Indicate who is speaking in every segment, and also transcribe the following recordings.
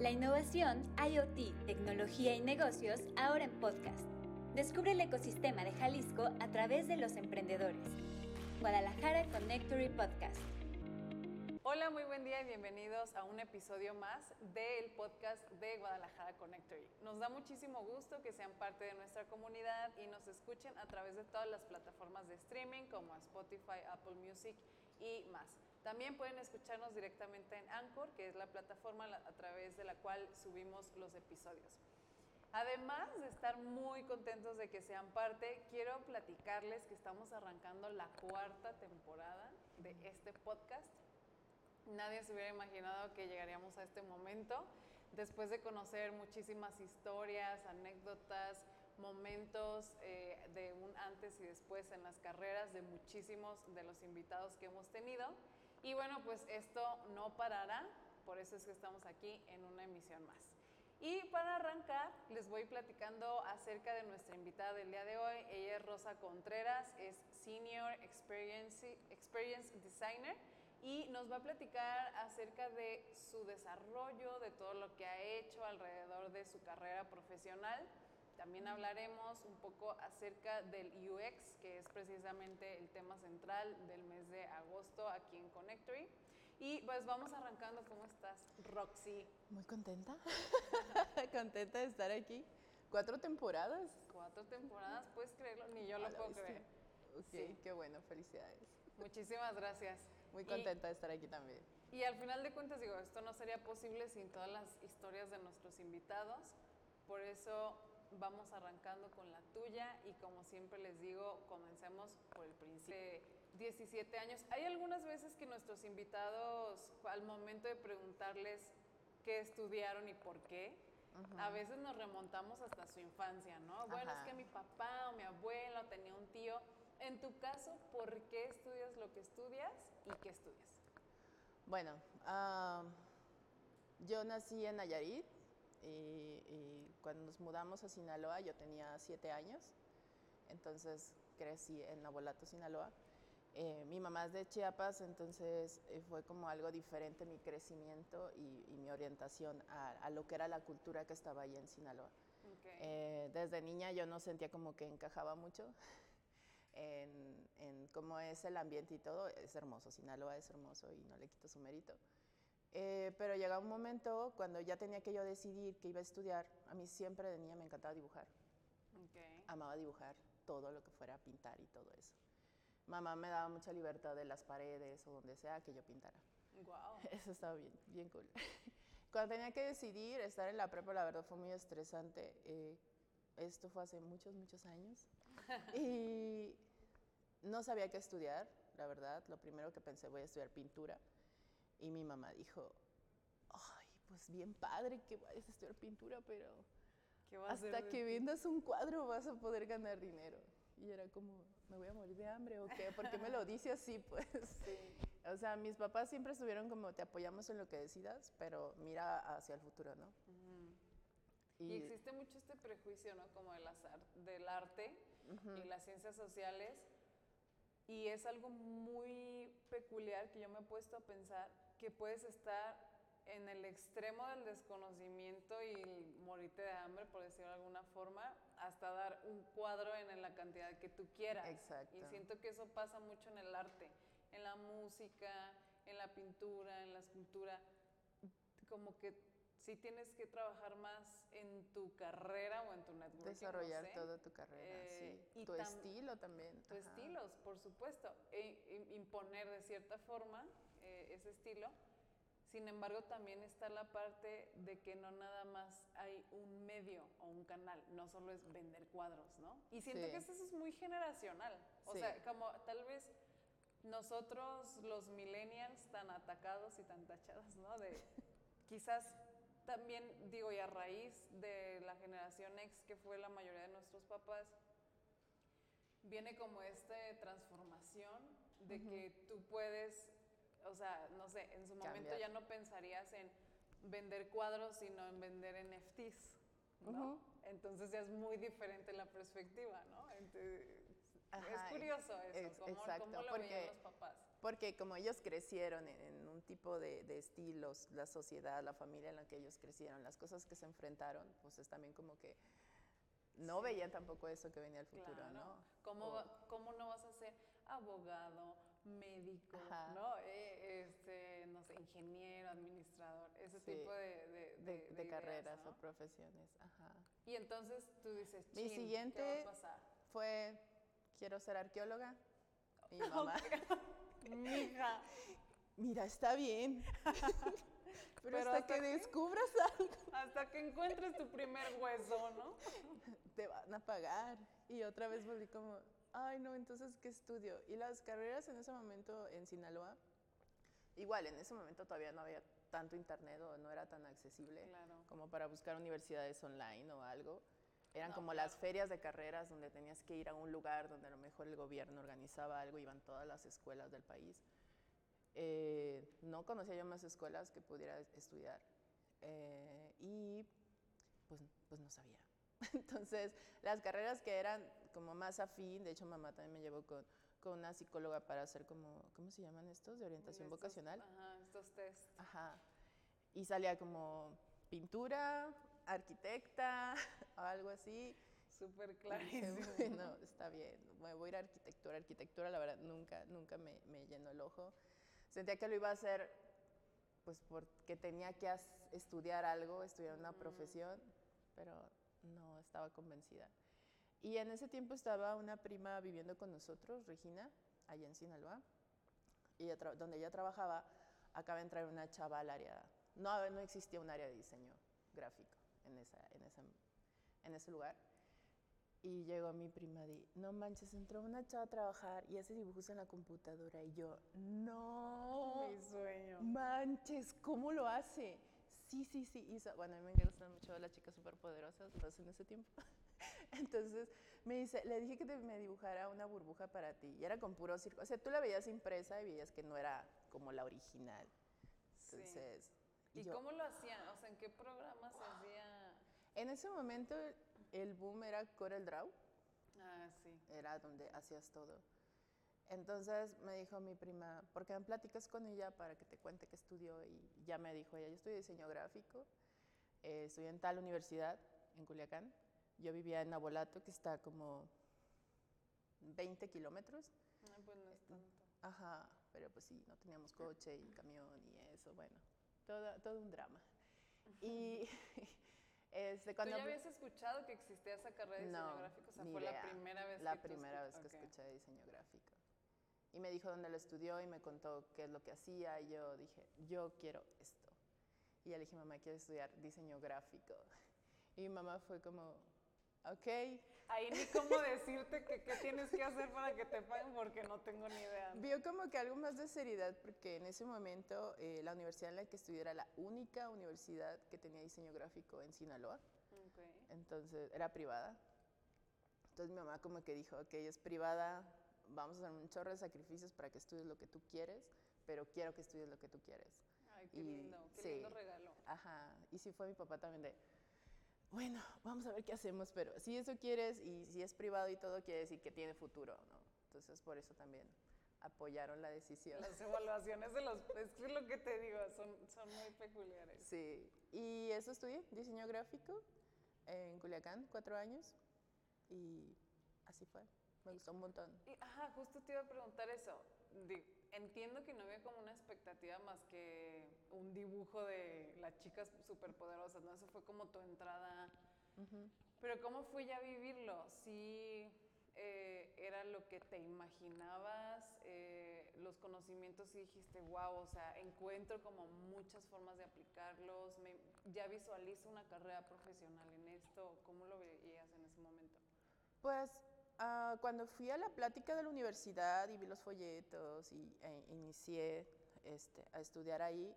Speaker 1: La innovación, IoT, tecnología y negocios ahora en podcast. Descubre el ecosistema de Jalisco a través de los emprendedores. Guadalajara Connectory Podcast.
Speaker 2: Hola, muy buen día y bienvenidos a un episodio más del podcast de Guadalajara Connectory. Nos da muchísimo gusto que sean parte de nuestra comunidad y nos escuchen a través de todas las plataformas de streaming como Spotify, Apple Music y más. También pueden escucharnos directamente en Anchor, que es la plataforma a través de la cual subimos los episodios. Además de estar muy contentos de que sean parte, quiero platicarles que estamos arrancando la cuarta temporada de este podcast. Nadie se hubiera imaginado que llegaríamos a este momento después de conocer muchísimas historias, anécdotas, momentos eh, de un antes y después en las carreras de muchísimos de los invitados que hemos tenido. Y bueno, pues esto no parará, por eso es que estamos aquí en una emisión más. Y para arrancar, les voy platicando acerca de nuestra invitada del día de hoy. Ella es Rosa Contreras, es Senior Experience, Experience Designer y nos va a platicar acerca de su desarrollo, de todo lo que ha hecho alrededor de su carrera profesional también hablaremos un poco acerca del UX, que es precisamente el tema central del mes de agosto aquí en Connectory. Y pues vamos arrancando. ¿Cómo estás, Roxy?
Speaker 3: Muy contenta. contenta de estar aquí. ¿Cuatro temporadas?
Speaker 2: Cuatro temporadas, puedes creerlo, ni yo lo puedo creer.
Speaker 3: sí. qué bueno, felicidades.
Speaker 2: Muchísimas gracias.
Speaker 3: Muy contenta de estar aquí también.
Speaker 2: Y al final de cuentas, digo, esto no sería posible sin todas las historias de nuestros invitados. Por eso vamos arrancando con la tuya y como siempre les digo, comencemos por el principio. 17 años. Hay algunas veces que nuestros invitados, al momento de preguntarles qué estudiaron y por qué, a veces nos remontamos hasta su infancia, ¿no? Bueno, es que mi papá o mi abuelo tenía un tío. En tu caso, ¿por qué estudias lo que estudias y qué estudias?
Speaker 3: Bueno, ah, yo nací en Nayarit, y, cuando nos mudamos a Sinaloa yo tenía siete años, entonces crecí en Nabolato, Sinaloa. Eh, mi mamá es de Chiapas, entonces eh, fue como algo diferente mi crecimiento y, mi orientación a, lo que era la cultura que estaba ahí en Sinaloa. Eh, desde niña yo no sentía como que encajaba mucho en, en, cómo es el ambiente y todo. Es hermoso, Sinaloa es hermoso y no le quito su mérito. Eh, pero llega un momento cuando ya tenía que yo decidir que iba a estudiar. A mí siempre de niña me encantaba dibujar. Amaba dibujar todo lo que fuera pintar y todo eso. Mamá me daba mucha libertad de las paredes o donde sea que yo pintara.
Speaker 2: Wow.
Speaker 3: Eso estaba bien, bien cool. Cuando tenía que decidir estar en la prepa, la verdad fue muy estresante. Eh, esto fue hace muchos, muchos años. y no sabía qué estudiar, la verdad. Lo primero que pensé, voy a estudiar pintura y mi mamá dijo, ay, pues bien padre que vayas a estudiar pintura, pero hasta que vendas un cuadro vas a poder ganar dinero. Y era como, ¿me voy a morir de hambre o qué? ¿Por qué me lo dice así? Pues, sí. o sea, mis papás siempre estuvieron como, te apoyamos en lo que decidas, pero mira hacia el futuro, ¿no?
Speaker 2: y, existe mucho este prejuicio, ¿no? Como del, azar, del arte y las ciencias sociales. Y es algo muy peculiar que yo me he puesto a pensar que puedes estar en el extremo del desconocimiento y morirte de hambre, por decirlo de alguna forma, hasta dar un cuadro en la cantidad que tú quieras.
Speaker 3: Exacto.
Speaker 2: Y siento que eso pasa mucho en el arte, en la música, en la pintura, en la escultura. Como que sí tienes que trabajar más en tu carrera o en tu network.
Speaker 3: Desarrollar toda tu carrera, sí. Eh, y tu estilo también.
Speaker 2: Tu estilo, por supuesto. E, imponer de cierta forma ese estilo. Sin embargo, también está la parte de que no nada más hay un medio o un canal, no solo es vender cuadros, ¿no? Y siento que eso es muy generacional. O sea, como tal vez nosotros, los millennials, tan atacados y tan tachados, ¿no? De quizás también, digo, y a raíz de la generación X, que fue la mayoría de nuestros papás, viene como esta transformación de que tú puedes o sea, no sé, en su momento ya no pensarías en vender cuadros, sino en vender NFTs, ¿no? Entonces ya es muy diferente la perspectiva, ¿no? es curioso eso, cómo, lo veían los papás.
Speaker 3: porque como ellos crecieron en, en un tipo de, de estilos, la sociedad, la familia en la que ellos crecieron, las cosas que se enfrentaron, pues es también como que no veían tampoco eso que venía al futuro,
Speaker 2: Claro.
Speaker 3: ¿no?
Speaker 2: ¿Cómo,
Speaker 3: O-
Speaker 2: ¿Cómo no vas a ser abogado, médico,
Speaker 3: Ajá.
Speaker 2: ¿no? Eh, este, no sé, ingeniero, administrador, ese
Speaker 3: Sí.
Speaker 2: tipo de, de,
Speaker 3: de,
Speaker 2: de-
Speaker 3: de
Speaker 2: de ideas,
Speaker 3: carreras
Speaker 2: ¿no?
Speaker 3: o profesiones, ajá.
Speaker 2: Y entonces tú dices,
Speaker 3: Mi
Speaker 2: "Chin,
Speaker 3: siguiente-
Speaker 2: ¿qué va a pasar?
Speaker 3: Fue, quiero ser arqueóloga. Mi mamá,
Speaker 2: Mija.
Speaker 3: mira, está bien. Pero,
Speaker 2: Pero
Speaker 3: hasta,
Speaker 2: hasta
Speaker 3: que
Speaker 2: que-
Speaker 3: descubras algo,
Speaker 2: Hasta que encuentres tu primer hueso, ¿no?
Speaker 3: te van a pagar. Y otra vez volví como, ay no, entonces, ¿qué estudio? Y las carreras en ese momento en Sinaloa, igual, en ese momento todavía no había tanto internet o no era tan accesible
Speaker 2: Claro.
Speaker 3: como para buscar universidades online o algo. Eran
Speaker 2: No,
Speaker 3: como las ferias de carreras donde tenías que ir a un lugar donde a lo mejor el gobierno organizaba algo, iban todas las escuelas del país. Eh, no conocía yo más escuelas que pudiera estudiar eh, y pues, pues no sabía. Entonces, las carreras que eran como más afín, de hecho mamá también me llevó con, con una psicóloga para hacer como, ¿cómo se llaman estos? De orientación
Speaker 2: Estos-
Speaker 3: vocacional.
Speaker 2: Ajá, estos test.
Speaker 3: Ajá. Y salía como pintura, arquitecta, o algo así.
Speaker 2: Súper clarísimo.
Speaker 3: bueno, está bien, me voy a ir a arquitectura. Arquitectura, la verdad, nunca, nunca me, me llenó el ojo. Sentía que lo iba a hacer, pues porque tenía que estudiar algo, estudiar una
Speaker 2: Ujú.
Speaker 3: profesión, pero no estaba convencida. Y en ese tiempo estaba una prima viviendo con nosotros, Regina, allá en Sinaloa, y ella donde ella trabajaba, acaba de entrar una chava al área, no, no existía un área de diseño gráfico en, esa, en, ese, en ese lugar. Y llegó mi prima y no manches, entró una chava a trabajar y hace dibujos en la computadora. Y yo, no
Speaker 2: Mi sueño.
Speaker 3: manches, ¿cómo lo hace? Sí, sí, sí. hizo- bueno, a mí me gustan mucho las chicas superpoderosas, más en ese tiempo. Entonces me dice, le dije que te- me dibujara una burbuja para ti. Y era con puro circo. O sea, tú la veías impresa y veías que no era como la original.
Speaker 2: Sí.
Speaker 3: Entonces,
Speaker 2: ¿Y
Speaker 3: yo-
Speaker 2: cómo lo hacían? O sea, ¿en qué programa se hacía?
Speaker 3: en ese momento el boom era Corel Draw.
Speaker 2: Ah, sí.
Speaker 3: era donde hacías todo. Entonces me dijo mi prima, ¿por qué no platicas con ella para que te cuente qué estudió? Y ya me dijo ella, yo estudié diseño gráfico, eh, estudié en tal universidad, en Culiacán. Yo vivía en Abolato, que está como 20 kilómetros.
Speaker 2: Ah, pues no es tanto.
Speaker 3: Ajá, pero pues sí, no teníamos coche y camión y eso, bueno, todo, todo un drama. Y este,
Speaker 2: ¿Tú
Speaker 3: cuando...
Speaker 2: ya habías escuchado que existía esa carrera de diseño
Speaker 3: No,
Speaker 2: gráfico? O sea,
Speaker 3: ni
Speaker 2: fue
Speaker 3: idea.
Speaker 2: la primera vez
Speaker 3: La
Speaker 2: que tú
Speaker 3: primera vez que escuché diseño gráfico. Y me dijo dónde lo estudió y me contó qué es lo que hacía y yo dije, yo quiero esto. Y ya le dije, mamá, quiero estudiar diseño gráfico. Y mi mamá fue como, ok.
Speaker 2: Ahí ni cómo decirte que qué tienes que hacer para que te paguen porque no tengo ni idea.
Speaker 3: Vio como que algo más de seriedad porque en ese momento eh, la universidad en la que estudié era la única universidad que tenía diseño gráfico en Sinaloa.
Speaker 2: Ok.
Speaker 3: Entonces, era privada. Entonces mi mamá como que dijo, ok, es privada, vamos a hacer un chorro de sacrificios para que estudies lo que tú quieres, pero quiero que estudies lo que tú quieres.
Speaker 2: Ay, qué
Speaker 3: Y-
Speaker 2: lindo, qué
Speaker 3: sí.
Speaker 2: lindo regalo.
Speaker 3: Ajá, y sí fue mi papá también de, bueno, vamos a ver qué hacemos, pero si eso quieres y si es privado y todo, quiere decir que tiene futuro, ¿no? Entonces por eso también apoyaron la decisión.
Speaker 2: Las evaluaciones de los... Es lo que te digo, son, son muy peculiares.
Speaker 3: Sí, y eso estudié, diseño gráfico, en Culiacán, cuatro años, y así fue, me gustó un montón.
Speaker 2: Y, ajá, justo te iba a preguntar eso. Entiendo que no había como una expectativa más que un dibujo de las chicas superpoderosas, ¿no? Eso fue como tu entrada.
Speaker 3: Ujú.
Speaker 2: Pero ¿cómo fue ya vivirlo? ¿Sí eh, era lo que te imaginabas? Eh, ¿Los conocimientos sí dijiste, wow, o sea, encuentro como muchas formas de aplicarlos? me- ¿Ya visualizo una carrera profesional en esto? ¿Cómo lo veías en ese momento?
Speaker 3: Pues ah, cuando fui a la plática de la universidad y vi los folletos y e inicié este, a estudiar ahí,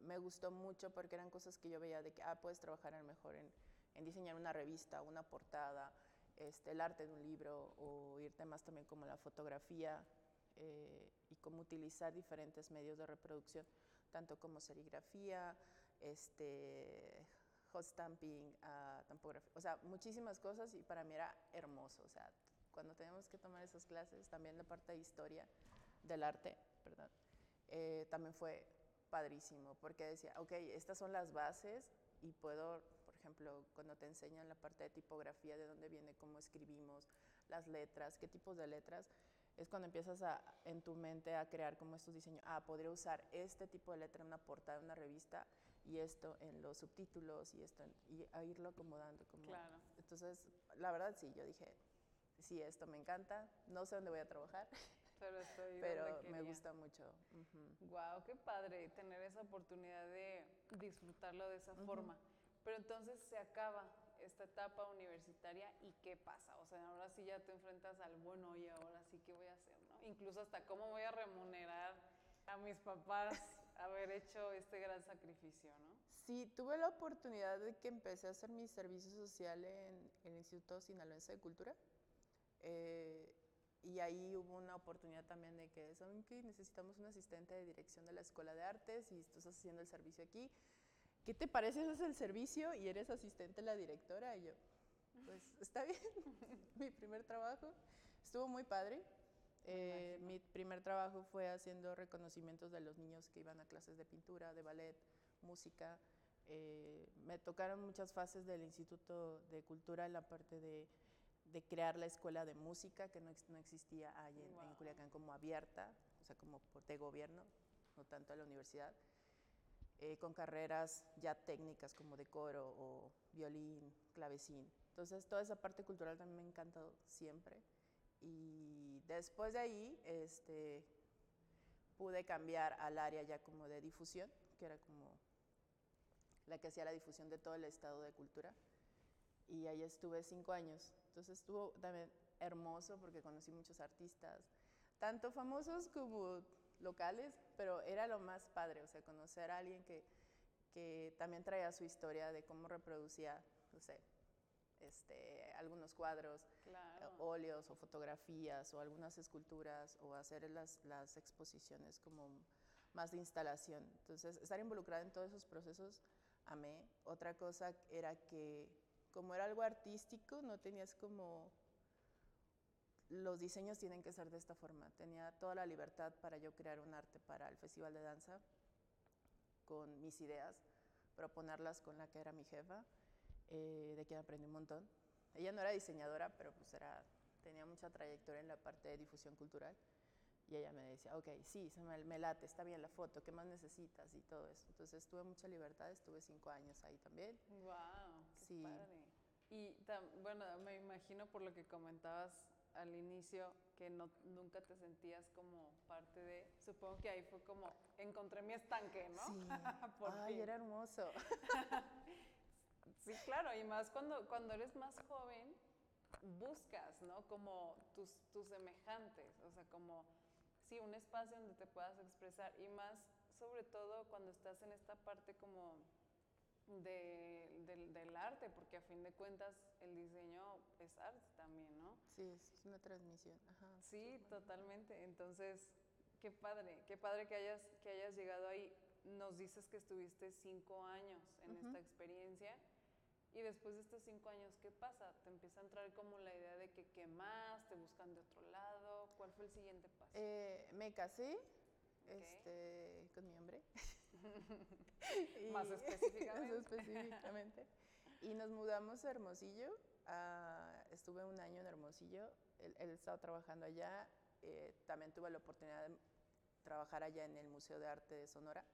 Speaker 3: me gustó mucho porque eran cosas que yo veía de que, ah, puedes trabajar lo mejor en, en diseñar una revista, una portada, este, el arte de un libro o irte más también como la fotografía eh, y cómo utilizar diferentes medios de reproducción, tanto como serigrafía, este, hot stamping, ah, tampografía, o sea, muchísimas cosas y para mí era hermoso, o sea, cuando tenemos que tomar esas clases, también la parte de historia del arte, perdón, eh, también fue padrísimo, porque decía, ok, estas son las bases y puedo, por ejemplo, cuando te enseñan la parte de tipografía, de dónde viene, cómo escribimos, las letras, qué tipos de letras, es cuando empiezas a, en tu mente a crear como estos diseños, ah, podría usar este tipo de letra en una portada de una revista y esto en los subtítulos y esto, y a irlo acomodando. Como,
Speaker 2: Claro.
Speaker 3: Entonces, la verdad sí, yo dije, sí, esto me encanta, no sé dónde voy a trabajar,
Speaker 2: Pero estoy
Speaker 3: pero me gusta mucho. Ujú.
Speaker 2: Wow, qué padre tener esa oportunidad de disfrutarlo de esa forma. Pero entonces se acaba esta etapa universitaria y qué pasa? O sea, ahora sí ya te enfrentas al bueno y ahora sí qué voy a hacer, ¿no? Incluso hasta cómo voy a remunerar a mis papás haber hecho este gran sacrificio, ¿no?
Speaker 3: Sí, tuve la oportunidad de que empecé a hacer mi servicio social en el Instituto Sinaloense de Cultura. eh, y ahí hubo una oportunidad también de que, ¿saben qué? Necesitamos un asistente de dirección de la Escuela de Artes y tú estás haciendo el servicio aquí. ¿Qué te parece? Haces el servicio y eres asistente de la directora. Y yo, pues está bien. mi primer trabajo estuvo muy padre. Eh, mi primer trabajo fue haciendo reconocimientos de los niños que iban a clases de pintura, de ballet, música. Eh, me tocaron muchas fases del Instituto de Cultura en la parte de, de crear la escuela de música, que no, no existía ahí en, en
Speaker 2: Wow.
Speaker 3: Culiacán como abierta, o sea, como de gobierno, no tanto a la universidad, eh, con carreras ya técnicas como de coro o violín, clavecín. Entonces, toda esa parte cultural también me ha encantado siempre. Y después de ahí, este, pude cambiar al área ya como de difusión, que era como la que hacía la difusión de todo el estado de cultura. Y ahí estuve cinco años. Entonces estuvo también hermoso porque conocí muchos artistas, tanto famosos como locales, pero era lo más padre, o sea, conocer a alguien que, que también traía su historia de cómo reproducía, no sé, este, algunos cuadros, eh,
Speaker 2: Claro.
Speaker 3: óleos o fotografías o algunas esculturas o hacer las, las exposiciones como más de instalación. Entonces, estar involucrada en todos esos procesos, amé. Otra cosa era que como era algo artístico, no tenías como los diseños tienen que ser de esta forma. Tenía toda la libertad para yo crear un arte para el Festival de Danza con mis ideas, proponerlas con la que era mi jefa, eh, de quien aprendí un montón. Ella no era diseñadora, pero pues era, tenía mucha trayectoria en la parte de difusión cultural. Y ella me decía, ok, sí, se me, me late, está bien la foto, ¿qué más necesitas? Y todo eso. Entonces tuve mucha libertad, estuve cinco años ahí también.
Speaker 2: Wow, qué
Speaker 3: Sí.
Speaker 2: padre. Y tam- bueno, me imagino por lo que comentabas al inicio que no, nunca te sentías como parte de, supongo que ahí fue como encontré mi estanque, ¿no?
Speaker 3: Sí.
Speaker 2: Por
Speaker 3: Ay,
Speaker 2: fin.
Speaker 3: era hermoso.
Speaker 2: Sí, claro, y más cuando, cuando eres más joven, buscas, ¿no? Como tus, tus semejantes, o sea, como, sí, un espacio donde te puedas expresar, y más, sobre todo, cuando estás en esta parte como de- del, del arte, porque a fin de cuentas el diseño es arte también, ¿no?
Speaker 3: Sí, es una transmisión. Ajá.
Speaker 2: Sí, totalmente. Entonces, qué padre, qué padre que hayas, que hayas llegado ahí. Nos dices que estuviste cinco años en esta experiencia y después de estos cinco años, ¿qué pasa? ¿Te empieza a entrar como la idea de que qué más? ¿Te buscan de otro lado? ¿Cuál fue el siguiente paso?
Speaker 3: Eh, me casé este, con mi hombre.
Speaker 2: Más
Speaker 3: Y-
Speaker 2: específicamente.
Speaker 3: más específicamente. Y nos mudamos a Hermosillo. ah, estuve un año en Hermosillo. Él, él estaba trabajando allá. eh, también tuve la oportunidad de trabajar allá en el Museo de Arte de Sonora.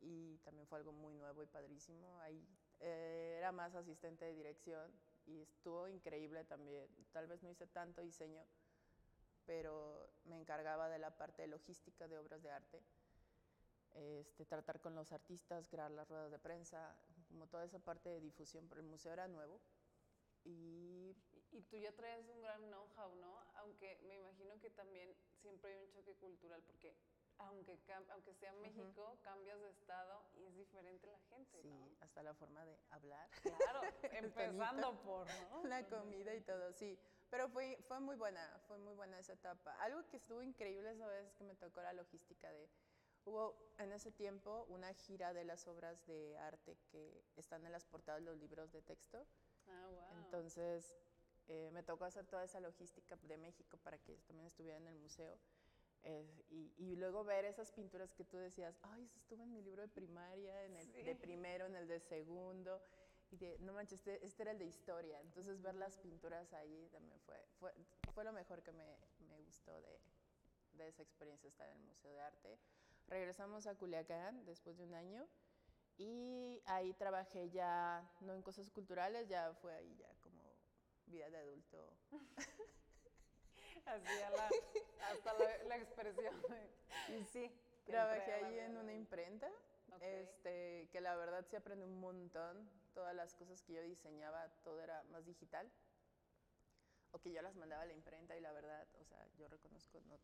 Speaker 3: Y también fue algo muy nuevo y padrísimo. Ahí eh, era más asistente de dirección y estuvo increíble también. Tal vez no hice tanto diseño, pero me encargaba de la parte de logística de obras de arte, este, tratar con los artistas, crear las ruedas de prensa, como toda esa parte de difusión, pero el museo era nuevo. Y
Speaker 2: Y, tú ya traes un gran know-how, ¿no? Aunque me imagino que también siempre hay un choque cultural, porque aunque, aunque sea México, cambias de estado y es diferente la gente,
Speaker 3: sí,
Speaker 2: ¿no?
Speaker 3: hasta la forma de hablar,
Speaker 2: Claro, empezando por, ¿no?
Speaker 3: la comida y todo, sí. Pero fue, fue muy buena, fue muy buena esa etapa. Algo que estuvo increíble esa vez es que me tocó la logística de... Hubo en ese tiempo una gira de las obras de arte que están en las portadas de los libros de texto.
Speaker 2: Ah, wow.
Speaker 3: Entonces, eh, me tocó hacer toda esa logística de México para que también estuviera en el museo. Eh, y, y luego ver esas pinturas que tú decías, ay, eso estuvo en mi libro de primaria, en el de
Speaker 2: Sí.
Speaker 3: primero, en el de segundo. Y de, no manches, este, este era el de historia. Entonces ver las pinturas ahí también fue, fue, fue lo mejor que me, me gustó de, de esa experiencia estar en el Museo de Arte. Regresamos a Culiacán después de un año y ahí trabajé ya, no en cosas culturales, ya fue ahí ya como vida de adulto.
Speaker 2: Así a la, hasta la, la expresión. Y sí.
Speaker 3: Trabajé ahí en una imprenta,
Speaker 2: Ok.
Speaker 3: este, que la verdad sí aprendí un montón. Todas las cosas que yo diseñaba, todo era más digital. O que yo las mandaba a la imprenta y la verdad, o sea, yo reconozco, no,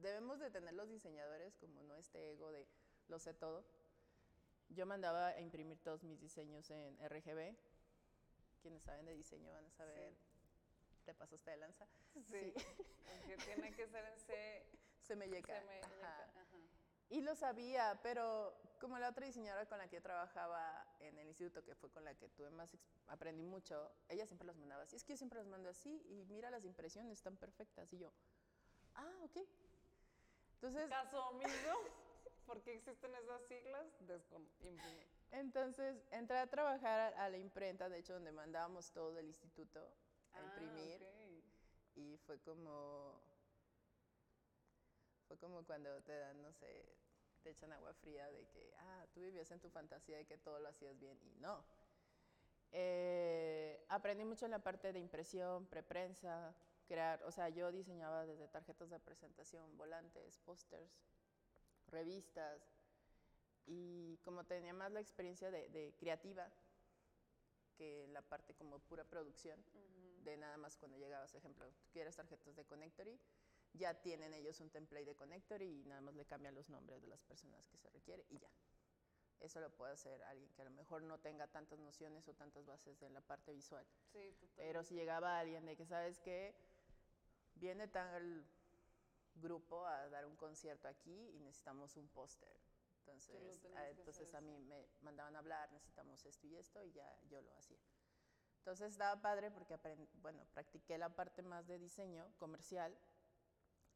Speaker 3: debemos de tener los diseñadores como no este ego de lo sé todo. Yo mandaba a imprimir todos mis diseños en RGB. Quienes saben de diseño van a saber, te pasaste de lanza.
Speaker 2: Sí. Que tiene que ser en C.
Speaker 3: Se me llega.
Speaker 2: CMYK,
Speaker 3: Ajá.
Speaker 2: ajá.
Speaker 3: Y lo sabía, pero como la otra diseñadora con la que yo trabajaba en el instituto, que fue con la que tuve más, aprendí mucho, ella siempre los mandaba así. Es que yo siempre los mando así y mira las impresiones, están perfectas. Y yo, ah, ok. Entonces,
Speaker 2: Caso omiso, porque existen esas siglas,
Speaker 3: entonces entré a trabajar a la imprenta, de hecho, donde mandábamos todo del instituto a
Speaker 2: Ah,
Speaker 3: imprimir. Y fue como. Fue como cuando te dan, no sé, te echan agua fría de que, ah, tú vivías en tu fantasía de que todo lo hacías bien y no. Eh, aprendí mucho en la parte de impresión, preprensa, crear, o sea, yo diseñaba desde tarjetas de presentación, volantes, pósters, revistas y como tenía más la experiencia de, de creativa que la parte como pura producción, de nada más cuando llegabas, ejemplo, tú quieres tarjetas de Connectory, ya tienen ellos un template de Connectory y nada más le cambian los nombres de las personas que se requiere y ya. Eso lo puede hacer alguien que a lo mejor no tenga tantas nociones o tantas bases de la parte visual.
Speaker 2: Sí, total.
Speaker 3: Pero si llegaba alguien de que, ¿sabes qué? Viene tal grupo a dar un concierto aquí y necesitamos un póster. Entonces,
Speaker 2: tenías
Speaker 3: ah, entonces a mí me mandaban a hablar, necesitamos esto y esto y ya yo lo hacía. Entonces estaba padre porque aprend- bueno, practiqué la parte más de diseño comercial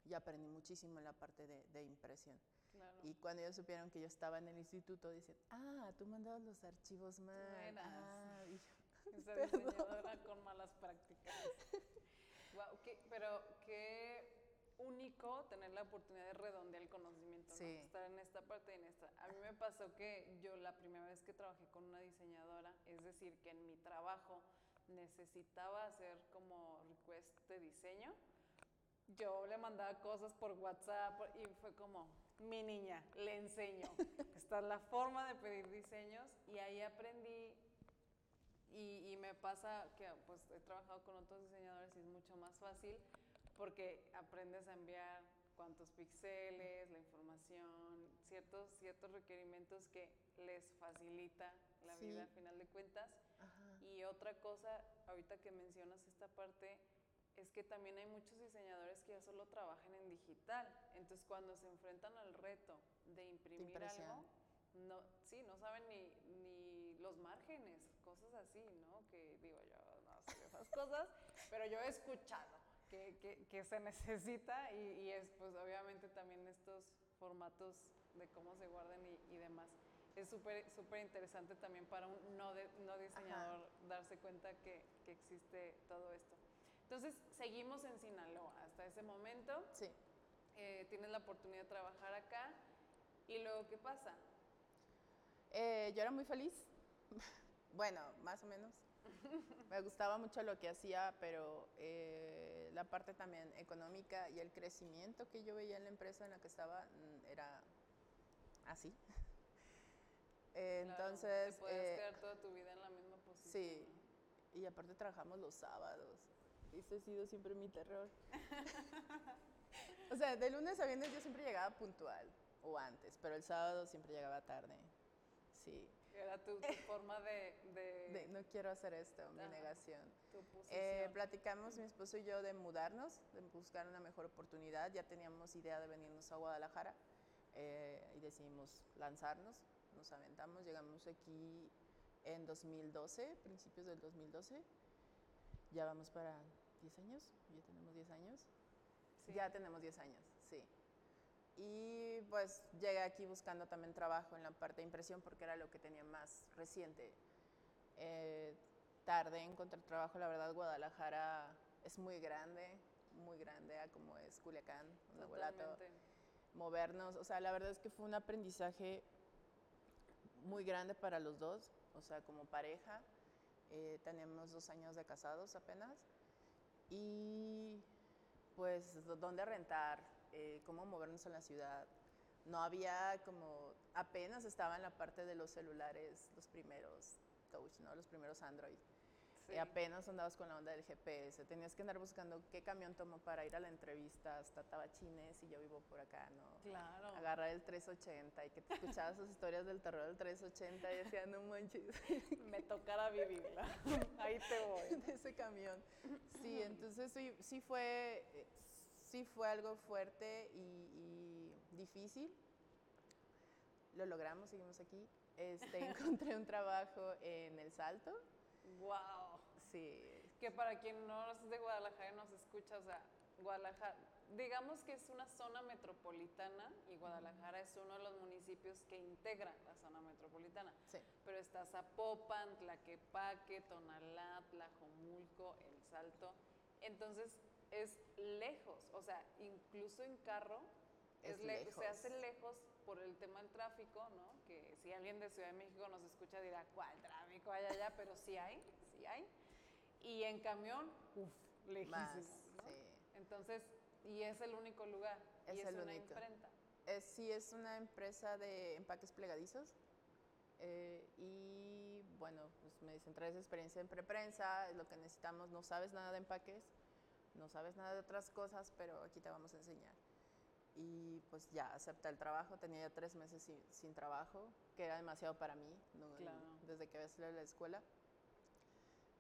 Speaker 3: y aprendí muchísimo en la parte de, de impresión.
Speaker 2: Claro.
Speaker 3: Y cuando ellos supieron que yo estaba en el instituto, dicen, ah, tú mandabas los archivos mal.
Speaker 2: eras.
Speaker 3: Ah, y yo,
Speaker 2: Esa diseñadora con malas prácticas. Qué- pero qué único tener la oportunidad de redondear el conocimiento, ¿no?
Speaker 3: Sí.
Speaker 2: estar en esta parte y en esta. A mí me pasó que yo la primera vez que trabajé con una diseñadora, es decir, que en mi trabajo necesitaba hacer como request de diseño, yo le mandaba cosas por WhatsApp y fue como, mi niña, le enseño. Esta es la forma de pedir diseños y ahí aprendí y, y me pasa que pues he trabajado con otros diseñadores y es mucho más fácil porque aprendes a enviar cuántos píxeles, la información, ciertos, ciertos requerimientos que les facilita la
Speaker 3: Sí.
Speaker 2: vida a final de cuentas.
Speaker 3: Ajá.
Speaker 2: Y otra cosa, ahorita que mencionas esta parte, es que también hay muchos diseñadores que ya solo trabajan en digital. Entonces, cuando se enfrentan al reto de imprimir
Speaker 3: impresión.
Speaker 2: algo, no, sí, no saben ni, ni los márgenes, cosas así, ¿no? Que digo yo, no sé esas cosas, pero yo he escuchado que, que- que se necesita y, y es pues obviamente también estos formatos de cómo se guardan y, y demás. Es súper súper interesante también para un no, de- no diseñador darse cuenta que, que existe todo esto. Entonces, seguimos en Sinaloa hasta ese momento.
Speaker 3: Sí.
Speaker 2: eh, tienes la oportunidad de trabajar acá. ¿Y luego qué pasa?
Speaker 3: Eh, yo era muy feliz. bueno, más o menos. Me gustaba mucho lo que hacía, pero eh, la parte también económica y el crecimiento que yo veía en la empresa en la que estaba mm, era así. Eh,
Speaker 2: Claro,
Speaker 3: Entonces,
Speaker 2: Te puedes
Speaker 3: eh,
Speaker 2: quedar toda tu vida en la misma posición.
Speaker 3: sí. Y aparte trabajamos los sábados. Ese ha sido siempre mi terror. o sea, de lunes a viernes yo siempre llegaba puntual o antes, pero el sábado siempre llegaba tarde. Sí.
Speaker 2: Era tu, tu forma de, de,
Speaker 3: De, no quiero hacer esto, mi
Speaker 2: Ajá.
Speaker 3: negación.
Speaker 2: tu
Speaker 3: Eh, platicamos mi esposo y yo de mudarnos, de buscar una mejor oportunidad. Ya teníamos idea de venirnos a Guadalajara eh, y decidimos lanzarnos. Nos aventamos, llegamos aquí en 2012, principios del 2012. Ya vamos para 10 años, ya tenemos 10 años.
Speaker 2: Sí.
Speaker 3: Ya tenemos 10 años, sí. Y pues llegué aquí buscando también trabajo en la parte de impresión porque era lo que tenía más reciente. Eh, tardé en encontrar trabajo, la verdad Guadalajara es muy grande, muy grande a como es Culiacán, Guanajuato. Movernos, o sea, la verdad es que fue un aprendizaje muy grande para los dos, o sea, como pareja. Eh, tenemos dos años de casados apenas. Y pues, ¿dónde rentar? Eh, ¿Cómo movernos en la ciudad? No había como, apenas estaba en la parte de los celulares, los primeros touch, ¿no? Los primeros Android. Y apenas andabas con la onda del GPS, tenías que andar buscando qué camión tomo para ir a la entrevista hasta Tabachines y yo vivo por acá, ¿no?
Speaker 2: Claro.
Speaker 3: Agarrar el 380 y que te escuchabas sus historias del terror del 380 y decía, no manches.
Speaker 2: Me tocará vivirla. Ahí te voy.
Speaker 3: De ese camión. Sí, entonces sí, sí fue, sí fue algo fuerte y, y difícil. Lo logramos, seguimos aquí. Este, encontré un trabajo en El Salto.
Speaker 2: ¡Wow!
Speaker 3: Sí.
Speaker 2: Que para quien no es de Guadalajara y nos escucha, o sea, Guadalajara, digamos que es una zona metropolitana y Guadalajara es uno de los municipios que integra la zona metropolitana.
Speaker 3: Sí.
Speaker 2: Pero está Zapopan, Tlaquepaque, Tonalá, Tlajomulco, El Salto. Entonces es lejos, o sea, incluso en carro
Speaker 3: Es
Speaker 2: lejos. se hace
Speaker 3: lejos.
Speaker 2: por el tema del tráfico, ¿no? Que si alguien de Ciudad de México nos escucha dirá, ¿cuál tráfico hay allá? Pero sí hay, sí hay. Y en camión, uff, lejísimo,
Speaker 3: Más,
Speaker 2: ¿no?
Speaker 3: sí.
Speaker 2: Entonces, y es el único lugar.
Speaker 3: Es
Speaker 2: y es
Speaker 3: el
Speaker 2: una
Speaker 3: único.
Speaker 2: imprenta.
Speaker 3: Es, sí, es una empresa de empaques plegadizos. eh, y bueno, pues me dicen, traes experiencia en preprensa, es lo que necesitamos, no sabes nada de empaques, no sabes nada de otras cosas, pero aquí te vamos a enseñar. Y pues ya, acepta el trabajo, tenía ya tres meses sin, sin trabajo, que era demasiado para mí, ¿no?
Speaker 2: Claro.
Speaker 3: desde que había salido de la escuela.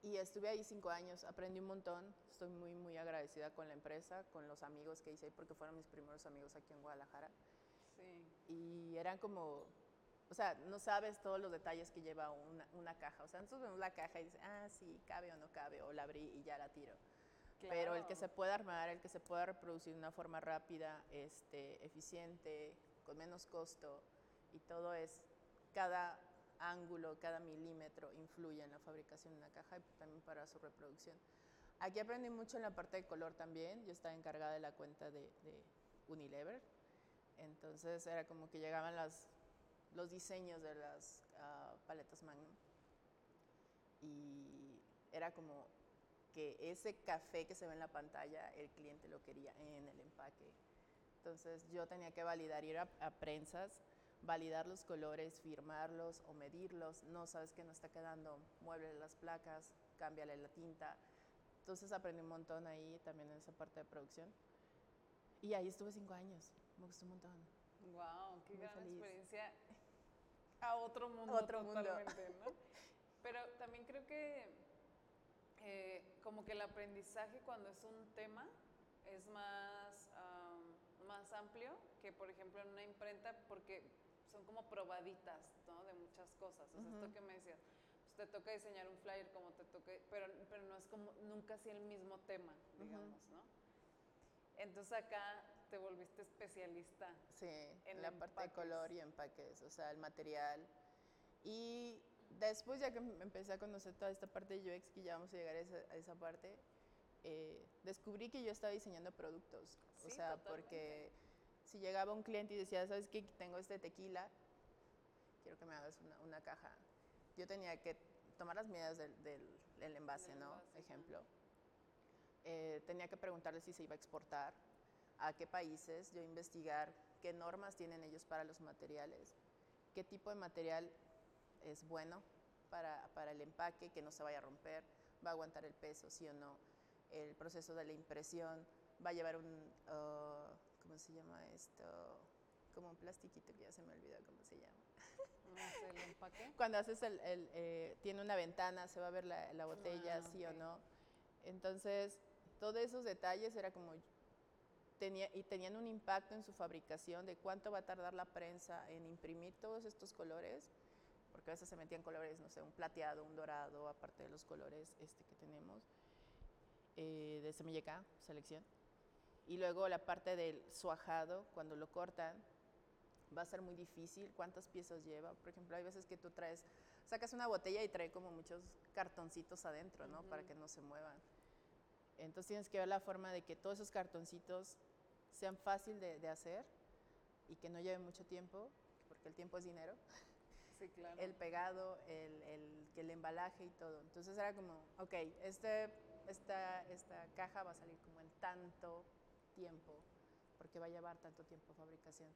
Speaker 3: Y estuve ahí cinco años, aprendí un montón, estoy muy, muy agradecida con la empresa, con los amigos que hice ahí, porque fueron mis primeros amigos aquí en Guadalajara.
Speaker 2: Sí.
Speaker 3: Y eran como, o sea, no sabes todos los detalles que lleva una, una caja. O sea, nosotros vemos la caja y dices, ah, sí, cabe o no cabe, o la abrí y ya la tiro. Pero el que se
Speaker 2: Claro.
Speaker 3: pueda armar, el que se pueda reproducir de una forma rápida, este, eficiente, con menos costo, y todo es, cada ángulo, cada milímetro influye en la fabricación de una caja y también para su reproducción. Aquí aprendí mucho en la parte de color también. Yo estaba encargada de la cuenta de, de Unilever. Entonces era como que llegaban las, los diseños de las ah, paletas Magnum. Y era como que ese café que se ve en la pantalla, el cliente lo quería en el empaque. Entonces yo tenía que validar, ir a, a prensas, validar los colores, firmarlos o medirlos. No sabes que no está quedando, muévele las placas, cámbiale la tinta. Entonces aprendí un montón ahí también en esa parte de producción. Y ahí estuve cinco años, me gustó un montón.
Speaker 2: Wow, qué
Speaker 3: Muy
Speaker 2: gran
Speaker 3: feliz.
Speaker 2: experiencia a otro mundo
Speaker 3: Otro mundo.
Speaker 2: totalmente, ¿no? Pero también creo que eh, como que el aprendizaje cuando es un tema es más, am, más amplio que por ejemplo en una imprenta porque son como probaditas, ¿no? De muchas cosas. O sea, esto
Speaker 3: Ujú.
Speaker 2: que me decías, pues te toca diseñar un flyer como te toque, pero, pero no es como nunca así el mismo tema, digamos, ¿no? Entonces acá te volviste especialista.
Speaker 3: Sí,
Speaker 2: En
Speaker 3: la parte de
Speaker 2: empaques.
Speaker 3: color y empaques, o sea, el material. Y después, ya que em- empecé a conocer toda esta parte de UX, que ya vamos a llegar a esa, a esa parte, eh, descubrí que yo estaba diseñando productos. o sea,
Speaker 2: totalmente.
Speaker 3: porque si llegaba un cliente y decía, ¿sabes qué? Tengo este tequila, quiero que me hagas una, una caja. Yo tenía que tomar las medidas del, del- del envase, ¿no?
Speaker 2: envase.
Speaker 3: Ejemplo. Eh, tenía que preguntarle si se iba a exportar, a qué países, yo investigar qué normas tienen ellos para los materiales, qué tipo de material es bueno para, para el empaque, que no se vaya a romper, va a aguantar el peso, sí o no, el proceso de la impresión, va a llevar un, ah, ¿cómo se llama esto? Como un plastiquito que ya se me olvidó cómo se llama.
Speaker 2: El empaque.
Speaker 3: Cuando haces el, el, eh, tiene una ventana, se va a ver la, la botella,
Speaker 2: Ah,
Speaker 3: sí
Speaker 2: ok.
Speaker 3: o no. Entonces, todos esos detalles era como, tenía, y tenían un impacto en su fabricación de cuánto va a tardar la prensa en imprimir todos estos colores, porque a veces se metían colores, no sé, un plateado, un dorado, aparte de los colores este, que tenemos, eh, de CMYK, selección. Y luego la parte del suajado, cuando lo cortan, va a ser muy difícil. ¿Cuántas piezas lleva? Por ejemplo, hay veces que tú traes, sacas una botella y trae como muchos cartoncitos adentro, ¿no? Para que no se muevan. Entonces tienes que ver la forma de que todos esos cartoncitos sean fácil de, de hacer y que no lleven mucho tiempo, porque el tiempo es dinero.
Speaker 2: Sí, claro.
Speaker 3: El pegado, el, el, el embalaje y todo. Entonces era como, ok, este, esta, esta caja va a salir como en tanto tiempo, porque va a llevar tanto tiempo fabricación.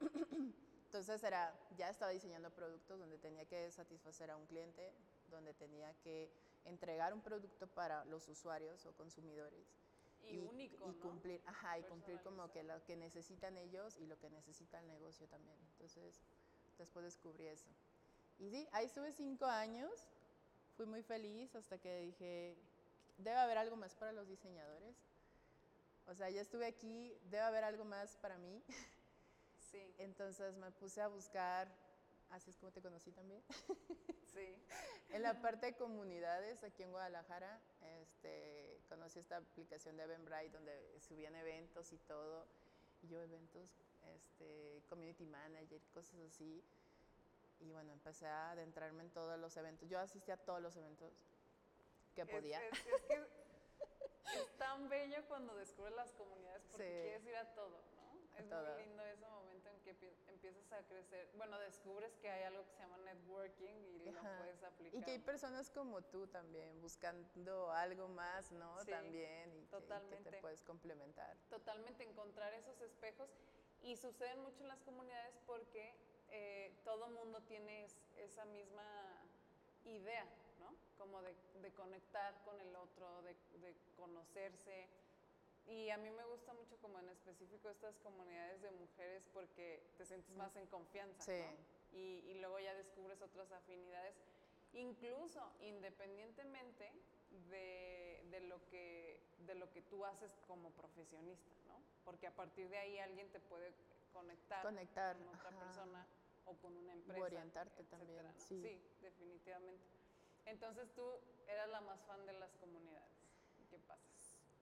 Speaker 3: Entonces era, ya estaba diseñando productos donde tenía que satisfacer a un cliente, donde tenía que entregar un producto para los usuarios o consumidores.
Speaker 2: Y, único,
Speaker 3: y cumplir,
Speaker 2: ¿no?
Speaker 3: ajá, y cumplir como que lo que necesitan ellos y lo que necesita el negocio también. Entonces, después descubrí eso. Y sí, ahí estuve cinco años, fui muy feliz hasta que dije, debe haber algo más para los diseñadores. O sea, ya estuve aquí, debe haber algo más para mí.
Speaker 2: Sí.
Speaker 3: Entonces me puse a buscar, así es como te conocí también.
Speaker 2: Sí.
Speaker 3: en la parte de comunidades aquí en Guadalajara, este, conocí esta aplicación de Eventbrite donde subían eventos y todo. Y yo eventos, este, community manager, cosas así. Y bueno, empecé a adentrarme en todos los eventos. Yo asistí a todos los eventos que podía.
Speaker 2: Es, es, es que es tan bello cuando descubres las comunidades porque
Speaker 3: Sí.
Speaker 2: quieres ir a todo, ¿no? Es
Speaker 3: todo.
Speaker 2: muy lindo ese momento en que empie- empiezas a crecer. Bueno, descubres que hay algo que se llama networking y lo
Speaker 3: Ajá.
Speaker 2: puedes aplicar.
Speaker 3: Y que hay personas como tú también buscando algo más, ¿no?
Speaker 2: Sí,
Speaker 3: también y que- y que,
Speaker 2: totalmente.
Speaker 3: te puedes complementar.
Speaker 2: Totalmente encontrar esos espejos y suceden mucho en las comunidades porque eh, todo mundo tiene es- esa misma idea, ¿no? Como de, de conectar con el otro, de, de conocerse. Y a mí me gusta mucho como en específico estas comunidades de mujeres porque te sientes más en confianza,
Speaker 3: Sí.
Speaker 2: ¿no? Y, y luego ya descubres otras afinidades, incluso independientemente de, de lo que, de lo que tú haces como profesionista, ¿no? Porque a partir de ahí alguien te puede conectar,
Speaker 3: Conectar,
Speaker 2: con otra
Speaker 3: ajá.
Speaker 2: persona o con una empresa.
Speaker 3: orientarte
Speaker 2: etcétera,
Speaker 3: también,
Speaker 2: ¿no?
Speaker 3: sí.
Speaker 2: definitivamente. Entonces tú eras la más fan de las comunidades. ¿Qué pasa?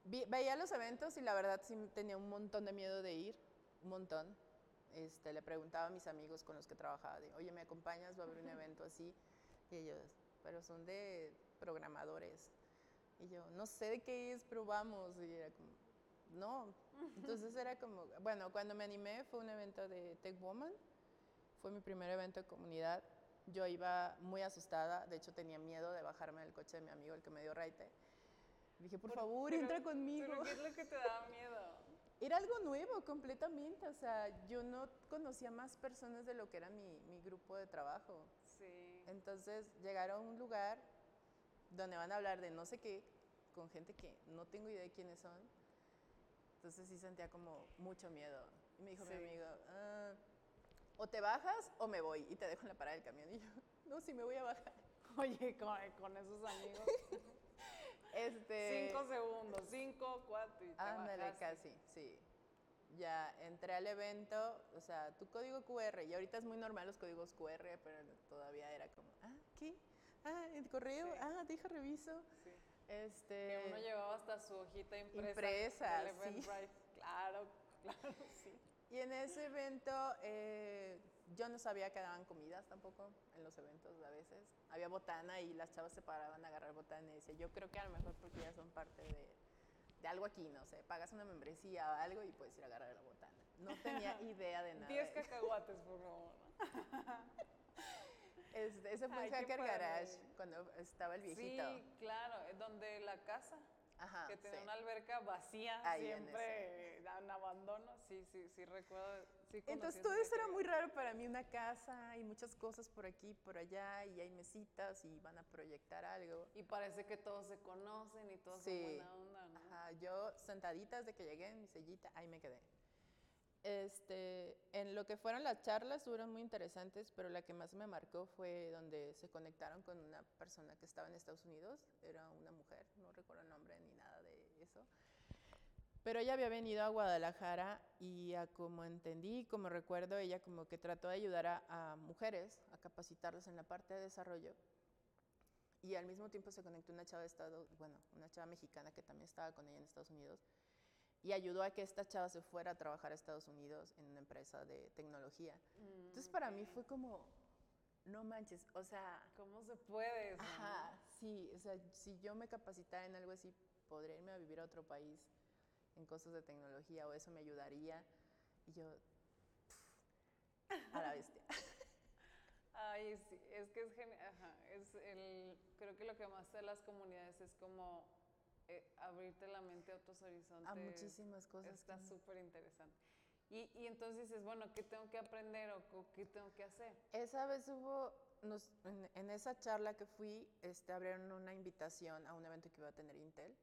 Speaker 3: Vi- veía los eventos y la verdad sí tenía un montón de miedo de ir, un montón. Este, le preguntaba a mis amigos con los que trabajaba, de, oye, ¿me acompañas? Va a haber un evento así. Y ellos, pero son de programadores. Y yo, no sé de qué es, pero vamos. Y era como, no. Entonces era como, bueno, cuando me animé fue un evento de Tech Woman. Fue mi primer evento de comunidad. Yo iba muy asustada, de hecho tenía miedo de bajarme del coche de mi amigo, el que me dio raite. Dije, por, favor,
Speaker 2: pero-
Speaker 3: entra conmigo.
Speaker 2: ¿Pero qué es lo que te da miedo?
Speaker 3: Era algo nuevo completamente, o sea, yo no conocía más personas de lo que era mi, mi grupo de trabajo.
Speaker 2: Sí.
Speaker 3: Entonces, llegar a un lugar donde van a hablar de no sé qué, con gente que no tengo idea de quiénes son. Entonces sí sentía como mucho miedo. Y me dijo
Speaker 2: Sí.
Speaker 3: mi amigo, "Ah, o te bajas o me voy y te dejo en la parada del camión. Y yo, no, sí me voy a bajar.
Speaker 2: Oye, con, con esos amigos.
Speaker 3: Este,
Speaker 2: cinco segundos, cinco, cuatro y te
Speaker 3: Ándale,
Speaker 2: bajaste.
Speaker 3: casi, sí. Ya entré al evento, o sea, tu código QR, y ahorita es muy normal los códigos QR, pero todavía era como, ah, ¿qué? Ah, el correo,
Speaker 2: Sí.
Speaker 3: ah, deja reviso.
Speaker 2: Sí.
Speaker 3: Este,
Speaker 2: Que uno llevaba hasta su hojita impresa.
Speaker 3: Impresa, sí.
Speaker 2: Claro, claro, sí.
Speaker 3: y en ese evento eh, yo no sabía que daban comidas tampoco en los eventos a veces. Había botana y las chavas se paraban a agarrar botana y decía, yo creo que a lo mejor porque ya son parte de, de algo aquí, no sé, pagas una membresía o algo y puedes ir a agarrar la botana. No tenía idea de nada.
Speaker 2: Diez cacahuates, por favor. ¿no?
Speaker 3: Ese fue
Speaker 2: Ay,
Speaker 3: en Hacker. Garage, cuando estaba el viejito.
Speaker 2: Sí, claro, es donde la casa,
Speaker 3: Ajá,
Speaker 2: que tenía
Speaker 3: sí.
Speaker 2: una alberca vacía,
Speaker 3: Ahí en
Speaker 2: siempre en abandono. Sí, sí, sí, recuerdo. sí
Speaker 3: Entonces todo eso era muy raro para mí, una casa y muchas cosas por aquí, por allá, y hay mesitas y van a proyectar algo.
Speaker 2: Y parece que todos se conocen y todos
Speaker 3: Sí.
Speaker 2: son buena onda, ¿no?
Speaker 3: Ajá, yo sentadita desde que llegué en mi sellita, ahí me quedé. Este, en lo que fueron las charlas, fueron muy interesantes, pero la que más me marcó fue donde se conectaron con una persona que estaba en Estados Unidos, era una mujer, no recuerdo el nombre ni nada de eso. Pero ella había venido a Guadalajara y a como entendí, como recuerdo, ella como que trató de ayudar a, a mujeres a capacitarlas en la parte de desarrollo. Y al mismo tiempo se conectó una chava de Estado, bueno, una chava mexicana que también estaba con ella en Estados Unidos. Y ayudó a que esta chava se fuera a trabajar a Estados Unidos en una empresa de tecnología. Entonces para mí fue como, no manches, o sea...
Speaker 2: ¿Cómo se puede eso?
Speaker 3: Ajá, sí, o sea, si yo me capacitara en algo así, podría irme a vivir a otro país en cosas de tecnología o eso me ayudaría. Y yo, a la bestia.
Speaker 2: Ay, sí, es que es genial, ajá, es el, creo que lo que más de las comunidades es como eh, abrirte la mente a otros horizontes.
Speaker 3: A muchísimas cosas.
Speaker 2: Está
Speaker 3: que-
Speaker 2: súper interesante. Y, y entonces dices, bueno, ¿qué tengo que aprender o qué tengo que hacer?
Speaker 3: Esa vez hubo, nos- en, en esa charla que fui, este, abrieron una invitación a un evento que iba a tener Intel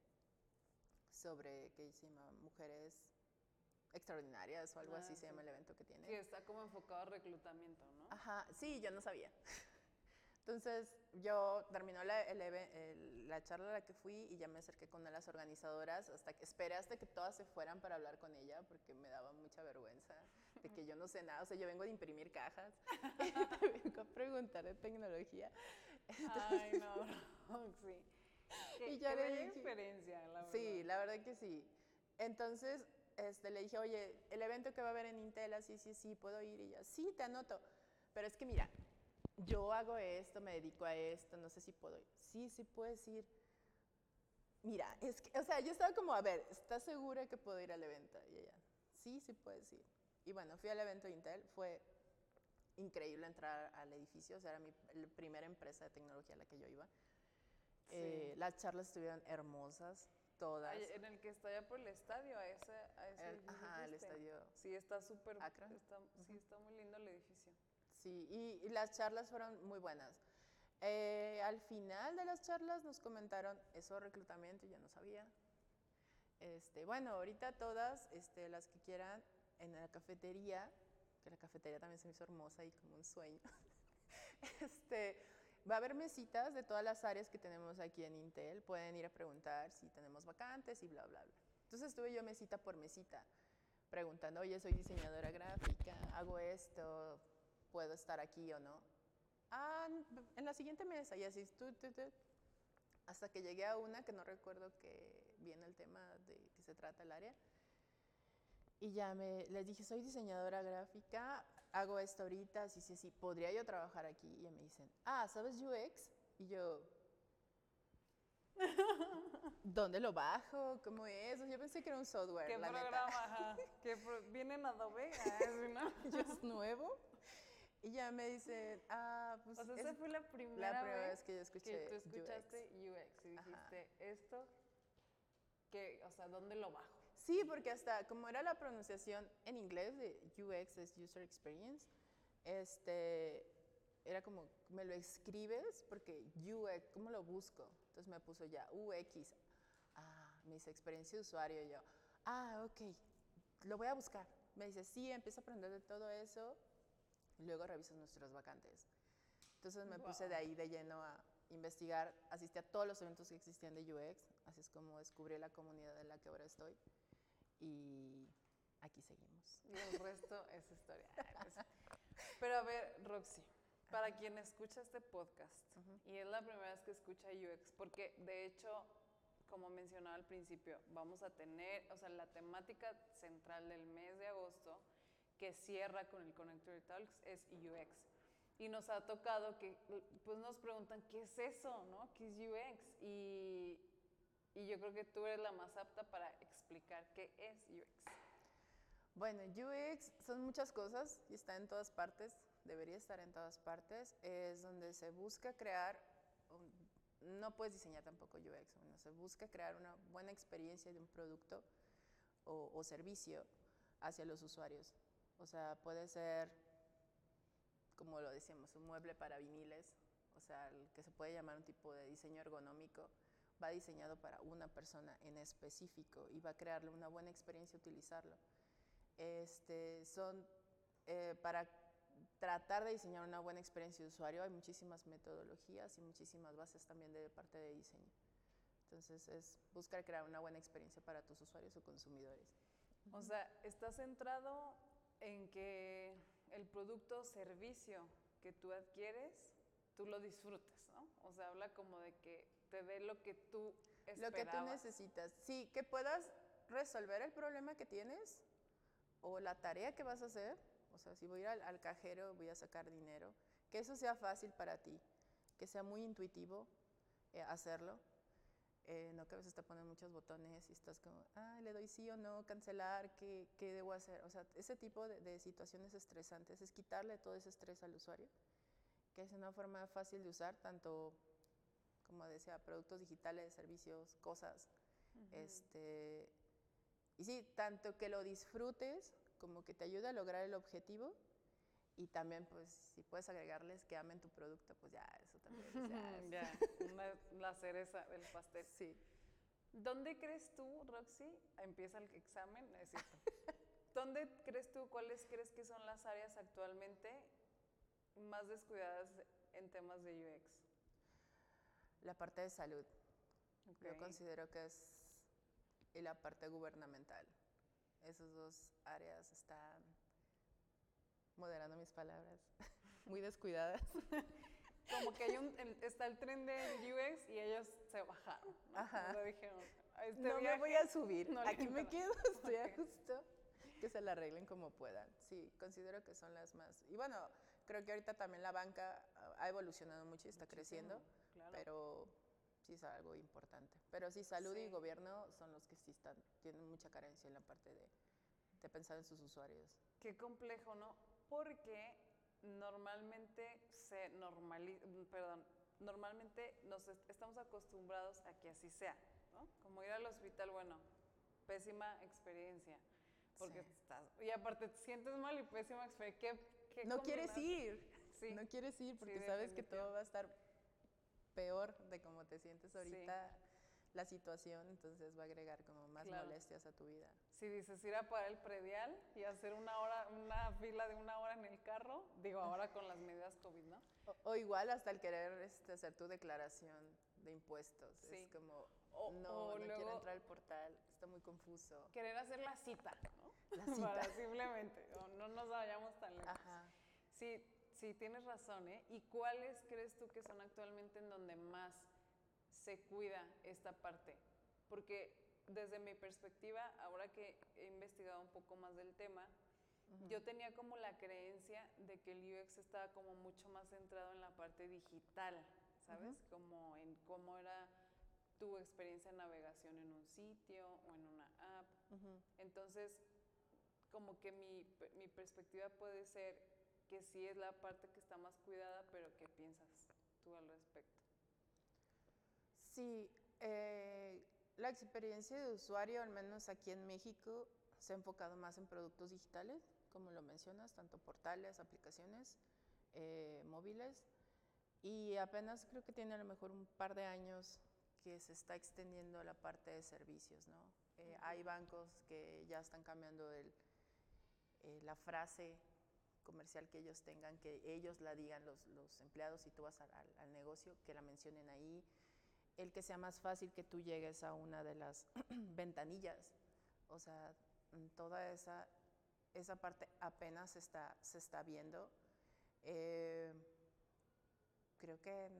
Speaker 3: sobre, que se llama Mujeres Extraordinarias o algo
Speaker 2: Ah,
Speaker 3: así se
Speaker 2: sí.
Speaker 3: llama el evento que tiene.
Speaker 2: Sí, está como enfocado a reclutamiento, ¿no?
Speaker 3: Ajá, sí, yo no sabía. Entonces, yo terminó la, el el- la charla a la que fui y ya me acerqué con una de las organizadoras hasta que esperé hasta que todas se fueran para hablar con ella porque me daba mucha vergüenza de que yo no sé nada. O sea, yo vengo de imprimir cajas vengo a preguntar de tecnología.
Speaker 2: Ay, no, sí. Qué,
Speaker 3: Y ya
Speaker 2: qué
Speaker 3: le dije-
Speaker 2: experiencia, la verdad.
Speaker 3: Sí, la verdad que sí. Entonces, este, le dije, oye, el evento que va a haber en Intel, así, sí, sí, puedo ir. Y ella, sí, te anoto. Pero es que mira, yo hago esto, me dedico a esto, no sé si puedo ir. Sí, sí puedes ir. Mira, es que, o sea, yo estaba como, a ver, ¿estás segura que puedo ir al evento? Y ella, sí, sí puedes ir. Y bueno, fui al evento de Intel, fue increíble entrar al edificio, o sea, era mi la primera empresa de tecnología a la que yo iba.
Speaker 2: Sí.
Speaker 3: Eh, las charlas estuvieron hermosas, todas.
Speaker 2: Ay, en el que está allá por el estadio, a ese, a ese
Speaker 3: El-
Speaker 2: edificio
Speaker 3: ajá, el estadio.
Speaker 2: Sí, está súper, está, sí, está muy lindo el edificio.
Speaker 3: Sí, y, las charlas fueron muy buenas. Eh, al final de las charlas nos comentaron eso reclutamiento, yo no sabía. Este, bueno, ahorita todas este, las que quieran en la cafetería, que la cafetería también se me hizo hermosa y como un sueño, este, va a haber mesitas de todas las áreas que tenemos aquí en Intel. Pueden ir a preguntar si tenemos vacantes y bla, bla, bla. Entonces estuve yo mesita por mesita preguntando, oye, soy diseñadora gráfica, hago esto, puedo estar aquí o no. Ah, en la siguiente mesa, y así, tú, tú, tú. hasta que llegué a una que no recuerdo que viene el tema de que se trata el área. Y ya me, les dije, soy diseñadora gráfica, hago esto ahorita, sí, sí, sí, ¿podría yo trabajar aquí? Y ya me dicen, ah, ¿sabes UX? Y yo, ¿dónde lo bajo? ¿Cómo es? Yo pensé que era un software,
Speaker 2: ¿Qué
Speaker 3: la neta.
Speaker 2: programa? Ajá. ¿Qué pro- ¿Viene en Adobe? Sí, ¿no?
Speaker 3: yo es nuevo. Y ya me dicen, ah, pues
Speaker 2: O sea,
Speaker 3: es
Speaker 2: esa fue la primera,
Speaker 3: la primera vez que yo escuché
Speaker 2: que tú
Speaker 3: UX.
Speaker 2: escuchaste UX, y
Speaker 3: Ajá.
Speaker 2: dijiste, esto, que, o sea, ¿dónde lo bajo?
Speaker 3: Sí, porque hasta como era la pronunciación en inglés de UX es User Experience, este, era como, me lo escribes porque UX, ¿cómo lo busco? Entonces me puso ya UX. Ah, me dice experiencia de usuario. Y yo, ah, ok, lo voy a buscar. Me dice, sí, empieza a aprender de todo eso y luego revisas nuestras vacantes. Entonces me puse de ahí de lleno a investigar, asistí a todos los eventos que existían de UX, así es como descubrí la comunidad en la que ahora estoy y aquí seguimos.
Speaker 2: Y el resto es historia. Ay, pues. Pero a ver, Roxy, para quien escucha este podcast y es la primera vez que escucha UX, porque de hecho, como mencionaba al principio, vamos a tener, o sea, la temática central del mes de agosto que cierra con el Connector Talks es UX. Y nos ha tocado que, pues nos preguntan, ¿qué es eso? ¿no? ¿Qué es UX? Y, y yo creo que tú eres la más apta para explicar qué es UX.
Speaker 3: Bueno, UX son muchas cosas y está en todas partes, debería estar en todas partes. Es donde se busca crear, no puedes diseñar tampoco UX, bueno, se busca crear una buena experiencia de un producto o, o servicio hacia los usuarios. O sea, puede ser, como lo decíamos, un mueble para viniles, o sea, que se puede llamar un tipo de diseño ergonómico, va diseñado para una persona en específico y va a crearle una buena experiencia utilizarlo. Este, son eh, para tratar de diseñar una buena experiencia de usuario hay muchísimas metodologías y muchísimas bases también de parte de diseño. Entonces es buscar crear una buena experiencia para tus usuarios o consumidores.
Speaker 2: O sea, está centrado en que el producto o servicio que tú adquieres, tú lo disfrutes, ¿no? O sea, habla como de que te dé lo que tú
Speaker 3: Lo que tú
Speaker 2: esperabas.
Speaker 3: necesitas. Sí, que puedas resolver el problema que tienes o la tarea que vas a hacer. O sea, si voy a ir al, al cajero, voy a sacar dinero. Que eso sea fácil para ti, que sea muy intuitivo eh, hacerlo. Eh, no que a veces te ponen muchos botones y estás como, ah, le doy sí o no, cancelar, ¿qué, qué debo hacer? O sea, ese tipo de, de, situaciones estresantes es quitarle todo ese estrés al usuario, que es una forma fácil de usar, tanto, como decía, productos digitales, servicios, cosas. Uh -huh. este, y sí, tanto que lo disfrutes como que te ayude a lograr el objetivo y también, pues, si puedes agregarles que amen tu producto, pues ya, eso también.
Speaker 2: ya, una, la cereza del pastel.
Speaker 3: Sí.
Speaker 2: ¿Dónde crees tú, Roxy, empieza el examen, es cierto, ¿dónde crees tú, cuáles crees que son las áreas actualmente más descuidadas en temas de UX?
Speaker 3: La parte de salud. Okay. Yo considero que es y la parte gubernamental. Esas dos áreas están moderando mis palabras, muy descuidadas.
Speaker 2: Como que hay un, está el tren de UX y ellos se bajaron. ¿no?
Speaker 3: Ajá.
Speaker 2: Sea, dijeron, este
Speaker 3: no
Speaker 2: viaje,
Speaker 3: me voy a subir,
Speaker 2: no
Speaker 3: aquí me quedo, estoy a
Speaker 2: Ok.
Speaker 3: gusto. Que se la arreglen como puedan. Sí, considero que son las más. Y bueno, creo que ahorita también la banca ah, ha evolucionado mucho y está
Speaker 2: Muchísimo,
Speaker 3: creciendo,
Speaker 2: claro.
Speaker 3: pero sí es algo importante. Pero sí, salud y
Speaker 2: Sí.
Speaker 3: gobierno son los que sí están, tienen mucha carencia en la parte de, de pensar en sus usuarios.
Speaker 2: Qué complejo, ¿no? Porque normalmente se normaliza, perdón, normalmente nos est- estamos acostumbrados a que así sea, ¿no? Como ir al hospital, bueno, pésima experiencia. Porque
Speaker 3: Sí.
Speaker 2: estás, y aparte te sientes mal y pésima experiencia. ¿Qué, qué
Speaker 3: No quieres ir,
Speaker 2: Sí.
Speaker 3: no quieres ir
Speaker 2: Sí,
Speaker 3: porque sabes que todo va a estar peor de cómo te sientes ahorita la situación, entonces va a agregar como más
Speaker 2: Claro.
Speaker 3: molestias a tu vida.
Speaker 2: Si dices ir a pagar el predial y hacer una hora, una fila de una hora en el carro, digo ahora con las medidas COVID, ¿no?
Speaker 3: O, o igual hasta el querer este, hacer tu declaración de impuestos.
Speaker 2: Sí.
Speaker 3: Es como,
Speaker 2: O-
Speaker 3: no,
Speaker 2: o
Speaker 3: no quiero
Speaker 2: luego-
Speaker 3: entrar al portal, está muy confuso.
Speaker 2: Querer hacer la cita, ¿no?
Speaker 3: La cita.
Speaker 2: Para simplemente, o no nos vayamos tan lejos.
Speaker 3: Ajá.
Speaker 2: Sí, sí, tienes razón, ¿eh? ¿Y cuáles crees tú que son actualmente en donde más se cuida esta parte? Porque desde mi perspectiva, ahora que he investigado un poco más del tema, yo tenía como la creencia de que el UX estaba como mucho más centrado en la parte digital, ¿sabes? Como en cómo era tu experiencia de navegación en un sitio o en una app. Entonces, como que mi, mi perspectiva puede ser que sí es la parte que está más cuidada, pero ¿qué piensas tú al respecto?
Speaker 3: Sí, eh, la experiencia de usuario, al menos aquí en México, se ha enfocado más en productos digitales, como lo mencionas, tanto portales, aplicaciones, eh, móviles, y apenas creo que tiene a lo mejor un par de años que se está extendiendo la parte de servicios, ¿no? Eh, Hay bancos que ya están cambiando el, eh, la frase comercial que ellos tengan, que ellos la digan los, los empleados si tú vas al- al negocio, que la mencionen ahí, el que sea más fácil que tú llegues a una de las ventanillas, o sea, mm, toda esa, esa parte apenas se está, se está viendo. Eh, creo que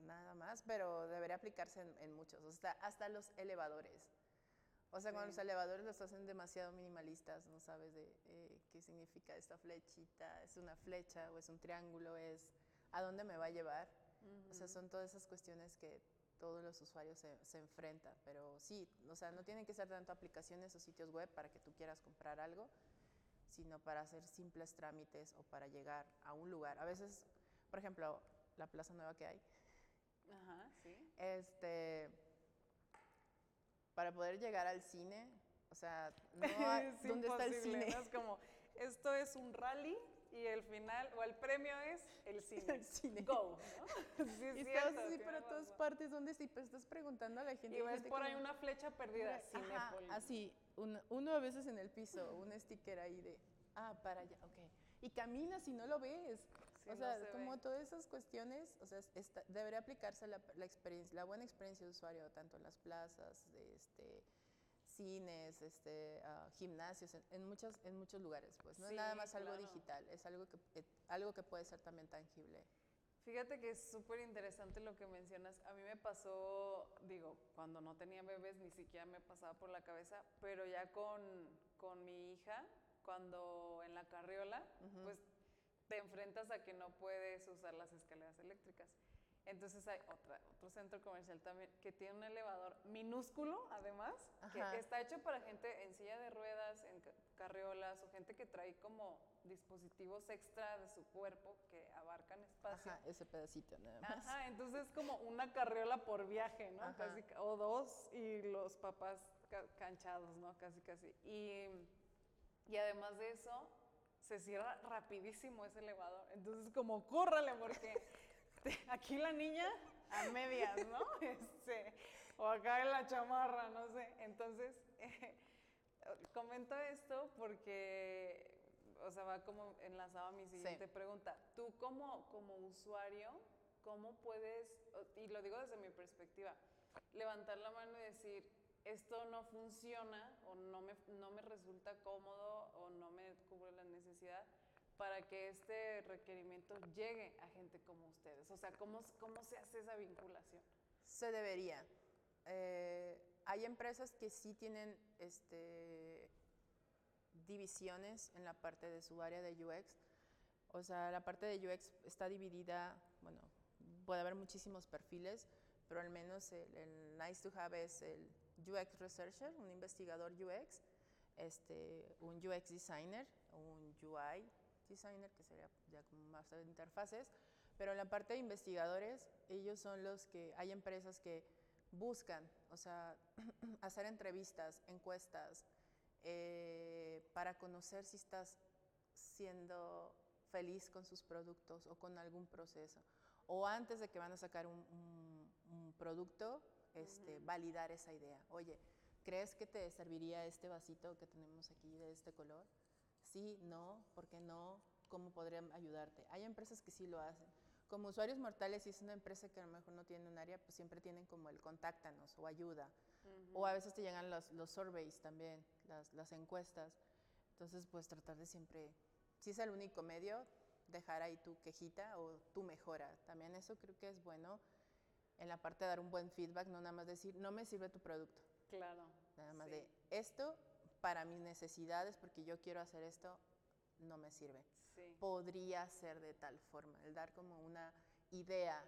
Speaker 3: nada más, pero debería aplicarse en, en muchos, o sea, hasta los elevadores. O sea, cuando
Speaker 2: Sí.
Speaker 3: los elevadores los hacen demasiado minimalistas, no sabes de eh, qué significa esta flechita, es una flecha o es un triángulo, es a dónde me va a llevar. O sea, son todas esas cuestiones que todos los usuarios se, se enfrentan. Pero sí, o sea, no tienen que ser tanto aplicaciones o sitios web para que tú quieras comprar algo, sino para hacer simples trámites o para llegar a un lugar. A veces, por ejemplo, la plaza nueva que hay,
Speaker 2: Ajá, sí.
Speaker 3: este, para poder llegar al cine, o sea, no hay-
Speaker 2: Es
Speaker 3: ¿dónde está el
Speaker 2: imposible,
Speaker 3: cine?
Speaker 2: ¿no? Es como, esto es un rally y el final, o el premio es el cine.
Speaker 3: El cine.
Speaker 2: Go, ¿no? Sí, es
Speaker 3: Y
Speaker 2: cierto,
Speaker 3: estás así para todas
Speaker 2: razón.
Speaker 3: partes, ¿dónde sí? Pues estás preguntando a la gente.
Speaker 2: Y ves por ahí una flecha perdida,
Speaker 3: Ajá, así, un- uno a veces en el piso, un sticker ahí de, ah, para allá, ok. Y caminas y no lo ves.
Speaker 2: Sí,
Speaker 3: o
Speaker 2: no
Speaker 3: sea,
Speaker 2: se
Speaker 3: como
Speaker 2: ve.
Speaker 3: todas esas cuestiones, o sea, está- debería aplicarse la, la experiencia, la buena experiencia de usuario, tanto en las plazas, de, este, cines, este, ah, gimnasios, en, en muchos, en muchos lugares. Pues no es nada más algo
Speaker 2: claro.
Speaker 3: digital, es algo que, eh, algo que puede ser también tangible.
Speaker 2: Fíjate que es súper interesante lo que mencionas. A mí me pasó, digo, cuando no tenía bebés ni siquiera me pasaba por la cabeza, pero ya con, con mi hija, cuando en la carriola, pues te enfrentas a que no puedes usar las escaleras eléctricas. Entonces hay otra, otro centro comercial también que tiene un elevador minúsculo, además, que está hecho para gente en silla de ruedas, en carriolas o gente que trae como dispositivos extra de su cuerpo que abarcan espacio.
Speaker 3: Ajá, ese pedacito nada más.
Speaker 2: Ajá, entonces es como una carriola por viaje, ¿no? Casi, o dos y los papás canchados, ¿no? Casi, casi. Y, y además de eso, se cierra rapidísimo ese elevador. Entonces como córrale porque aquí la niña a medias, ¿no? Este, o acá en la chamarra, no sé. Entonces, comento esto porque, o sea, va como enlazado a mi siguiente pregunta. Tú como, como usuario, ¿cómo puedes, y lo digo desde mi perspectiva, levantar la mano y decir, esto no funciona o no me, no me resulta cómodo o no me cubre la necesidad? Para que este requerimiento llegue a gente como ustedes? O sea, ¿cómo, cómo se hace esa vinculación?
Speaker 3: Se debería. Eh, hay empresas que sí tienen este, divisiones en la parte de su área de UX. O sea, la parte de UX está dividida, bueno, puede haber muchísimos perfiles, pero al menos el, el nice to have es el UX researcher, un investigador UX, este, un UX designer, un UI designer, que sería ya como más de interfaces, pero en la parte de investigadores, ellos son los que, hay empresas que buscan, o sea, hacer entrevistas, encuestas, eh, para conocer si estás siendo feliz con sus productos o con algún proceso. O antes de que van a sacar un, producto, este, validar esa idea. Oye, ¿crees que te serviría este vasito que tenemos aquí de este color? Sí, no, ¿por qué no? ¿Cómo podrían ayudarte? Hay empresas que sí lo hacen. Como usuarios mortales, si es una empresa que a lo mejor no tiene un área, pues siempre tienen como el contáctanos o ayuda. O a veces te llegan los, los surveys también, las, las encuestas. Entonces, pues tratar de siempre, si es el único medio, dejar ahí tu quejita o tu mejora. También eso creo que es bueno en la parte de dar un buen feedback, no nada más decir, no me sirve tu producto.
Speaker 2: Claro.
Speaker 3: Nada más de, esto para mis necesidades, porque yo quiero hacer esto, no me sirve. Podría ser de tal forma, el dar como una idea,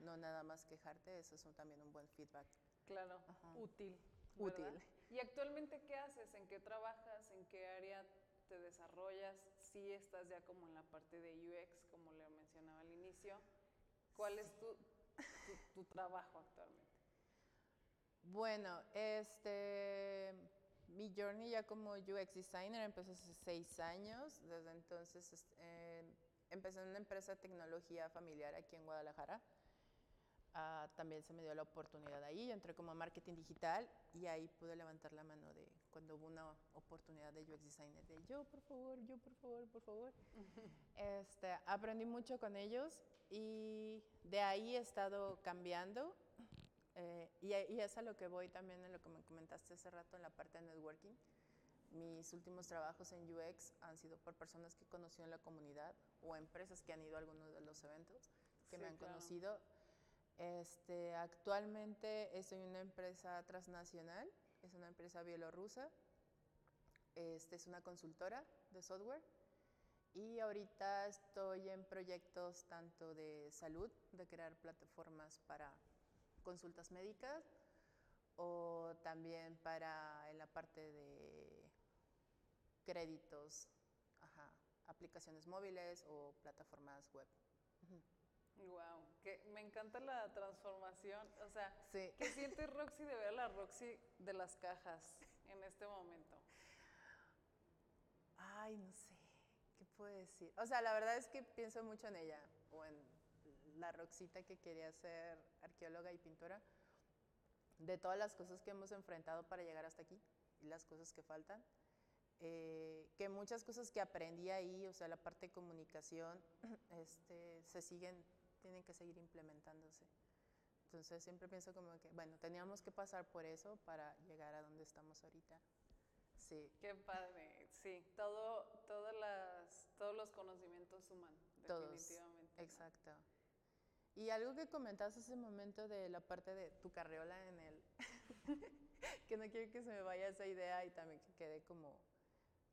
Speaker 3: no nada más quejarte, eso es también un buen feedback.
Speaker 2: Claro, útil.
Speaker 3: Útil.
Speaker 2: ¿Y actualmente qué haces? ¿En qué trabajas? ¿En qué área te desarrollas? Si estás ya como en la parte de UX, como le mencionaba al inicio. ¿Cuál es tu, tu trabajo actualmente?
Speaker 3: Bueno, este mi journey ya como UX designer empezó hace seis años. Desde entonces eh, empecé en una empresa de tecnología familiar aquí en Guadalajara. Ah, también se me dio la oportunidad ahí. Yo entré como marketing digital y ahí pude levantar la mano de cuando hubo una oportunidad de UX designer. De yo, por favor, yo, por favor, por favor. este, aprendí mucho con ellos y de ahí he estado cambiando eh, y, y, es a lo que voy también en lo que me comentaste hace rato en la parte de networking. Mis últimos trabajos en UX han sido por personas que he conocido en la comunidad o empresas que han ido a algunos de los eventos que me han conocido. Este, actualmente estoy en una empresa transnacional, es una empresa bielorrusa, este, es una consultora de software y ahorita estoy en proyectos tanto de salud, de crear plataformas para consultas médicas o también para en la parte de créditos, aplicaciones móviles o plataformas web.
Speaker 2: Wow, que me encanta la transformación. O sea, ¿qué siente Roxy de ver a la Roxy de las cajas en este momento?
Speaker 3: Ay, no sé, ¿qué puedo decir? O sea, la verdad es que pienso mucho en ella o en la Roxita que quería ser arqueóloga y pintora, de todas las cosas que hemos enfrentado para llegar hasta aquí y las cosas que faltan, eh, que muchas cosas que aprendí ahí, o sea, la parte de comunicación, este, se siguen, tienen que seguir implementándose. Entonces siempre pienso como que, bueno, teníamos que pasar por eso para llegar a donde estamos ahorita. Sí.
Speaker 2: Qué padre, sí. Todo, todas las, todos los conocimientos suman, definitivamente.
Speaker 3: Exacto. Y algo que comentaste hace momento de la parte de tu carriola en el... que no quiero que se me vaya esa idea y también que quede como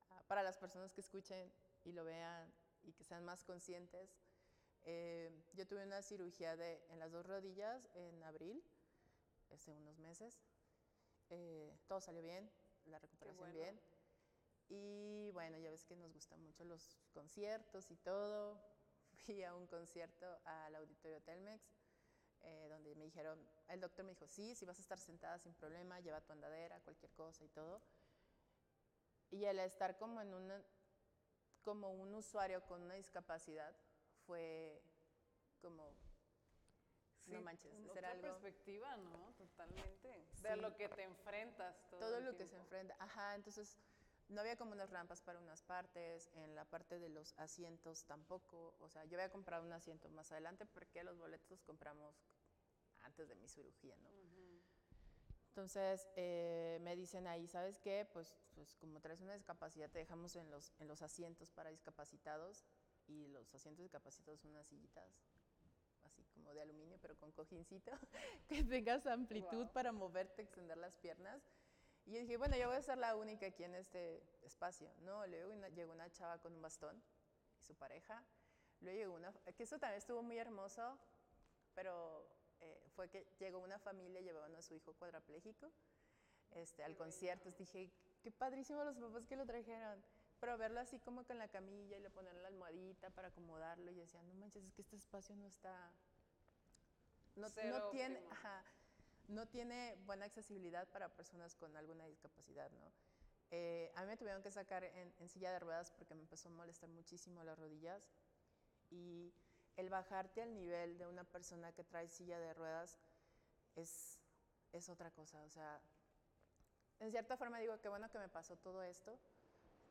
Speaker 3: ah, para las personas que escuchen y lo vean y que sean más conscientes. Eh, yo tuve una cirugía de, en las dos rodillas en abril, hace unos meses. Eh, todo salió bien, la recuperación bien. Y bueno, ya ves que nos gustan mucho los conciertos y todo. Fui a un concierto al Auditorio Telmex, eh, donde me dijeron, el doctor me dijo, sí, si vas a estar sentada sin problema, lleva tu andadera, cualquier cosa y todo. Y el estar como en una, como un usuario con una discapacidad fue como no manches,
Speaker 2: es otra perspectiva, ¿no? Totalmente. De lo que te enfrentas
Speaker 3: todo, todo lo que se enfrenta. Ajá, entonces no había como unas rampas para unas partes, en la parte de los asientos tampoco. O sea, yo había comprado un asiento más adelante porque los boletos los compramos antes de mi cirugía, ¿no? Entonces eh, me dicen ahí, ¿sabes qué? Pues, pues como traes una discapacidad, te dejamos en los, en los asientos para discapacitados y los asientos discapacitados son unas sillitas así como de aluminio, pero con cojincito, que tengas amplitud para moverte, extender las piernas. Y yo dije, bueno, yo voy a ser la única aquí en este espacio, ¿no? Luego llegó una chava con un bastón y su pareja. Luego llegó una, que eso también estuvo muy hermoso, pero eh, fue que llegó una familia llevaban a su hijo cuadrapléjico este, al concierto. Dije, qué padrísimo los papás que lo trajeron. Pero verlo así como con la camilla y le poner la almohadita para acomodarlo y decía, no manches, es que este espacio no está... No, no tiene, no tiene buena accesibilidad para personas con alguna discapacidad, ¿no? Eh, a mí me tuvieron que sacar en, silla de ruedas porque me empezó a molestar muchísimo las rodillas y el bajarte al nivel de una persona que trae silla de ruedas es, es otra cosa, o sea, en cierta forma digo que bueno que me pasó todo esto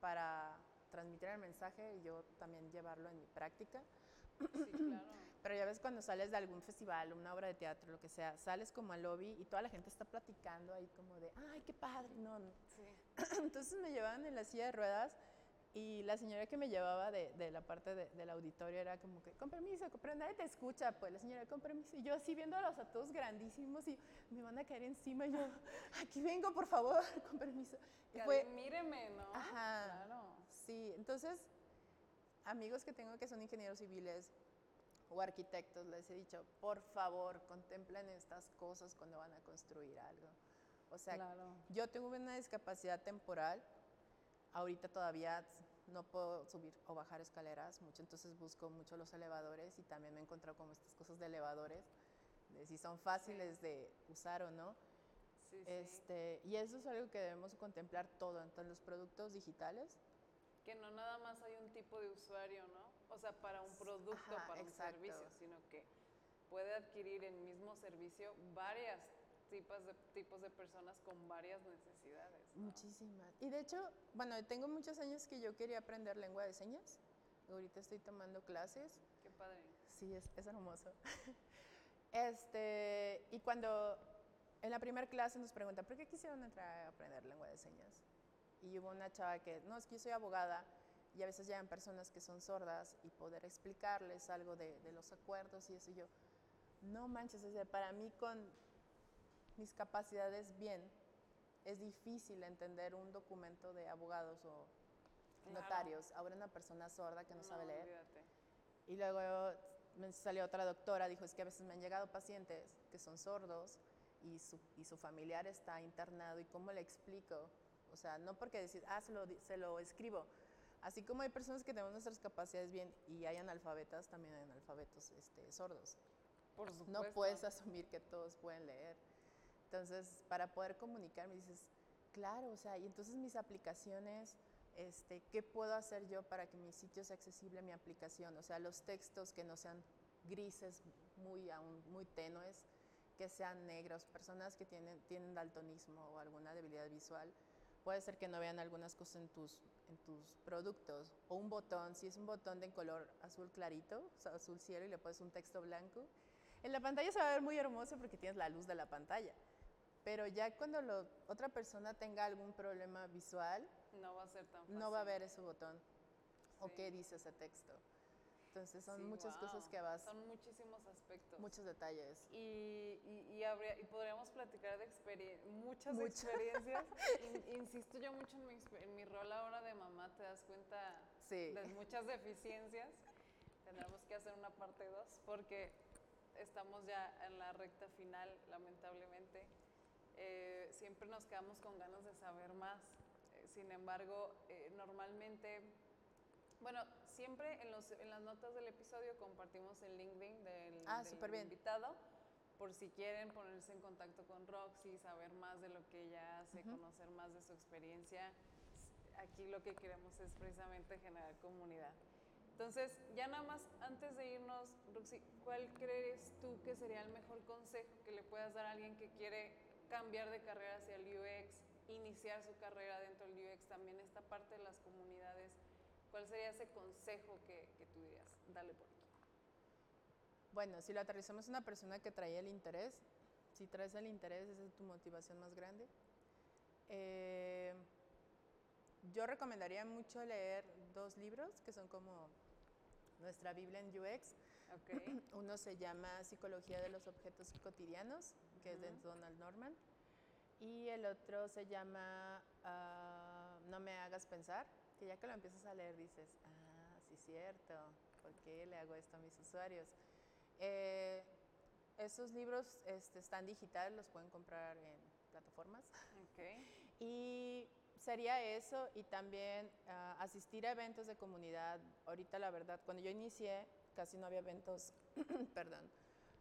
Speaker 3: para transmitir el mensaje y yo también llevarlo en mi práctica. Sí, claro. Pero ya ves cuando sales de algún festival, una obra de teatro, lo que sea, sales como al lobby y toda la gente está platicando ahí como de, ay, qué padre, no, no. Sí. Entonces me llevaban en la silla de ruedas y la señora que me llevaba de, de la parte de, del auditorio era como que, con permiso, pero nadie te escucha, pues la señora, con permiso. Y yo así viéndolos a todos grandísimos y me van a caer encima. Y yo, aquí vengo, por favor, con permiso.
Speaker 2: Y fue, míreme, ¿no?
Speaker 3: Ajá. Claro. Sí, entonces, amigos que tengo que son ingenieros civiles o arquitectos, les he dicho, por favor, contemplen estas cosas cuando van a construir algo. O sea, yo tengo una discapacidad temporal Ahorita todavía no puedo subir o bajar escaleras mucho, entonces busco mucho los elevadores y también me he encontrado con estas cosas de elevadores, de si son fáciles de usar o no. Sí, este, Y eso es algo que debemos contemplar todo, en los productos digitales.
Speaker 2: Que no nada más hay un tipo de usuario, ¿no? O sea, para un producto, para un servicio, sino que puede adquirir el mismo servicio varias tipos de, tipos de personas con varias necesidades.
Speaker 3: Muchísimas. Y de hecho, bueno, tengo muchos años que yo quería aprender lengua de señas. Ahorita estoy tomando clases.
Speaker 2: Qué padre.
Speaker 3: Sí, es, es hermoso. este, y cuando en la primera clase nos preguntan, ¿por qué quisieron entrar a aprender lengua de señas? Y hubo una chava que, no, es que yo soy abogada y a veces llegan personas que son sordas y poder explicarles algo de, de los acuerdos y eso. Y yo, no manches, o sea, para mí con mis capacidades bien, es difícil entender un documento de abogados o notarios. Ahora una persona sorda que no, sabe leer. Y luego me salió otra doctora, dijo, es que a veces me han llegado pacientes que son sordos y su, y su familiar está internado y cómo le explico. O sea, no porque decir, ah, se lo, se lo escribo. Así como hay personas que tenemos nuestras capacidades bien y hay analfabetas, también hay analfabetos este, sordos.
Speaker 2: Por supuesto.
Speaker 3: No puedes asumir que todos pueden leer. Entonces, para poder comunicarme, dices, claro, o sea, y entonces mis aplicaciones, este, ¿qué puedo hacer yo para que mi sitio sea accesible a mi aplicación? O sea, los textos que no sean grises, muy, muy tenues, que sean negros, personas que tienen, tienen daltonismo o alguna debilidad visual, puede ser que no vean algunas cosas en tus, en tus productos. O un botón, si es un botón de color azul clarito, o sea, azul cielo, y le pones un texto blanco, en la pantalla se va a ver muy hermoso porque tienes la luz de la pantalla. Pero ya cuando lo, otra persona tenga algún problema visual,
Speaker 2: no va a ser tan fácil.
Speaker 3: No va a ver ese botón o qué dice ese texto. Entonces son
Speaker 2: Sí,
Speaker 3: muchas cosas
Speaker 2: wow.
Speaker 3: que vas,
Speaker 2: Son muchísimos aspectos.
Speaker 3: muchos detalles.
Speaker 2: Y, y, y habría- y podríamos platicar de experien- muchas experiencias. In- insisto yo mucho en mi, en mi rol ahora de mamá, te das cuenta
Speaker 3: Sí.
Speaker 2: de muchas deficiencias. Tendremos que hacer una parte 2 porque estamos ya en la recta final, lamentablemente. Eh, siempre nos quedamos con ganas de saber más. Eh, sin embargo, eh, normalmente, bueno, siempre en, los, en las notas del episodio compartimos el LinkedIn del,
Speaker 3: Ah,
Speaker 2: del
Speaker 3: bien.
Speaker 2: invitado por si quieren ponerse en contacto con Roxy, saber más de lo que ella hace, conocer más de su experiencia. Aquí lo que queremos es precisamente generar comunidad. Entonces, ya nada más antes de irnos, Roxy, ¿cuál crees tú que sería el mejor consejo que le puedas dar a alguien que quiere cambiar de carrera hacia el UX, iniciar su carrera dentro del UX, también esta parte de las comunidades? ¿Cuál sería ese consejo que, que tú dirías? Dale por aquí.
Speaker 3: Bueno, si lo aterrizamos a una persona que trae el interés, si traes el interés, esa es tu motivación más grande. Eh, yo recomendaría mucho leer dos libros que son como nuestra Biblia en UX. Uno se llama Psicología de los Objetos Cotidianos, que es de. Donald Norman. Y el otro se llama ah, No me hagas pensar, que ya que lo empiezas a leer dices, ah, sí, cierto, ¿por qué le hago esto a mis usuarios? Eh, esos libros este, están digital, los pueden comprar en plataformas.
Speaker 2: Ok.
Speaker 3: Y sería eso y también ah, asistir a eventos de comunidad. Ahorita la verdad, cuando yo inicié casi no había eventos, perdón,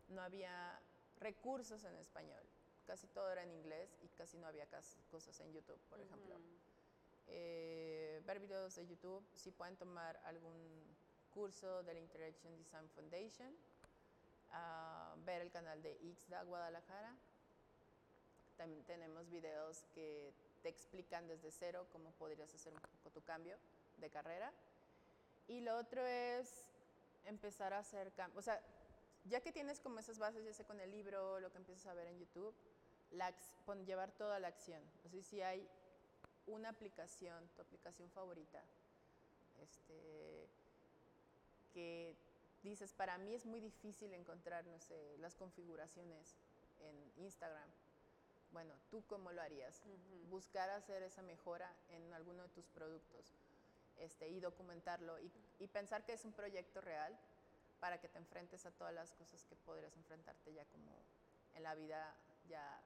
Speaker 3: no había recursos en español. Casi todo era en inglés y casi no había cosas en YouTube, por ejemplo. Eh, ver videos de YouTube, si pueden tomar algún curso de la Interaction Design Foundation, ah, ver el canal de IXDA Guadalajara. También tenemos videos que te explican desde cero cómo podrías hacer un poco tu cambio de carrera. Y lo otro es empezar a hacer cambios. O sea, ya que tienes como esas bases, ya sea con el libro, lo que empiezas a ver en YouTube, la llevar toda la acción. O sea, si hay una aplicación, tu aplicación favorita, este, que dices, para mí es muy difícil encontrar, no sé, las configuraciones en Instagram. Bueno, ¿tú cómo lo harías? Buscar hacer esa mejora en alguno de tus productos este, y documentarlo y, y pensar que es un proyecto real para que te enfrentes a todas las cosas que podrías enfrentarte ya como en la vida ya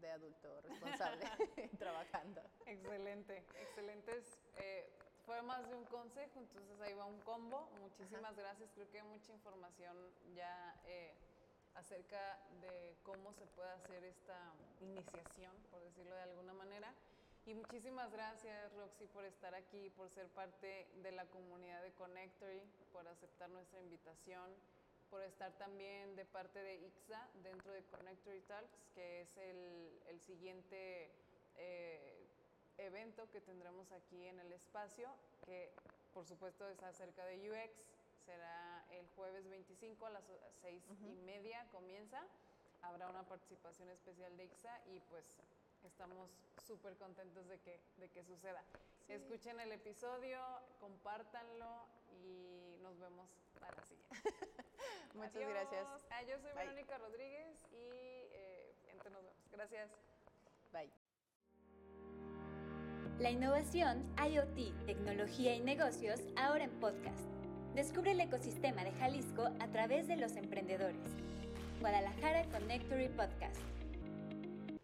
Speaker 3: de adulto responsable trabajando.
Speaker 2: Excelente, excelentes. eh, fue más de un consejo, entonces ahí va un combo. Muchísimas gracias. Creo que hay mucha información ya eh, acerca de cómo se puede hacer esta iniciación, por decirlo de alguna manera. Y muchísimas gracias, Roxy, por estar aquí, por ser parte de la comunidad de Connectory, por aceptar nuestra invitación, por estar también de parte de IXA dentro de Connectory Talks, que es el, el siguiente eh, evento que tendremos aquí en el espacio, que por supuesto es acerca de UX. Será el jueves 25 a las 6 y
Speaker 3: Ujú.
Speaker 2: media comienza. Habrá una participación especial de IXA y pues estamos súper contentos de que, de que suceda.
Speaker 3: Sí.
Speaker 2: Escuchen el episodio, compártanlo y nos vemos a la siguiente.
Speaker 3: Muchas
Speaker 2: Adiós.
Speaker 3: gracias.
Speaker 2: Ah, yo soy
Speaker 3: Bye.
Speaker 2: Verónica Rodríguez y eh, entre nos vemos. Gracias.
Speaker 3: Bye.
Speaker 1: La innovación, IoT, tecnología y negocios ahora en podcast. Descubre el ecosistema de Jalisco a través de los emprendedores. Guadalajara Connectory Podcast.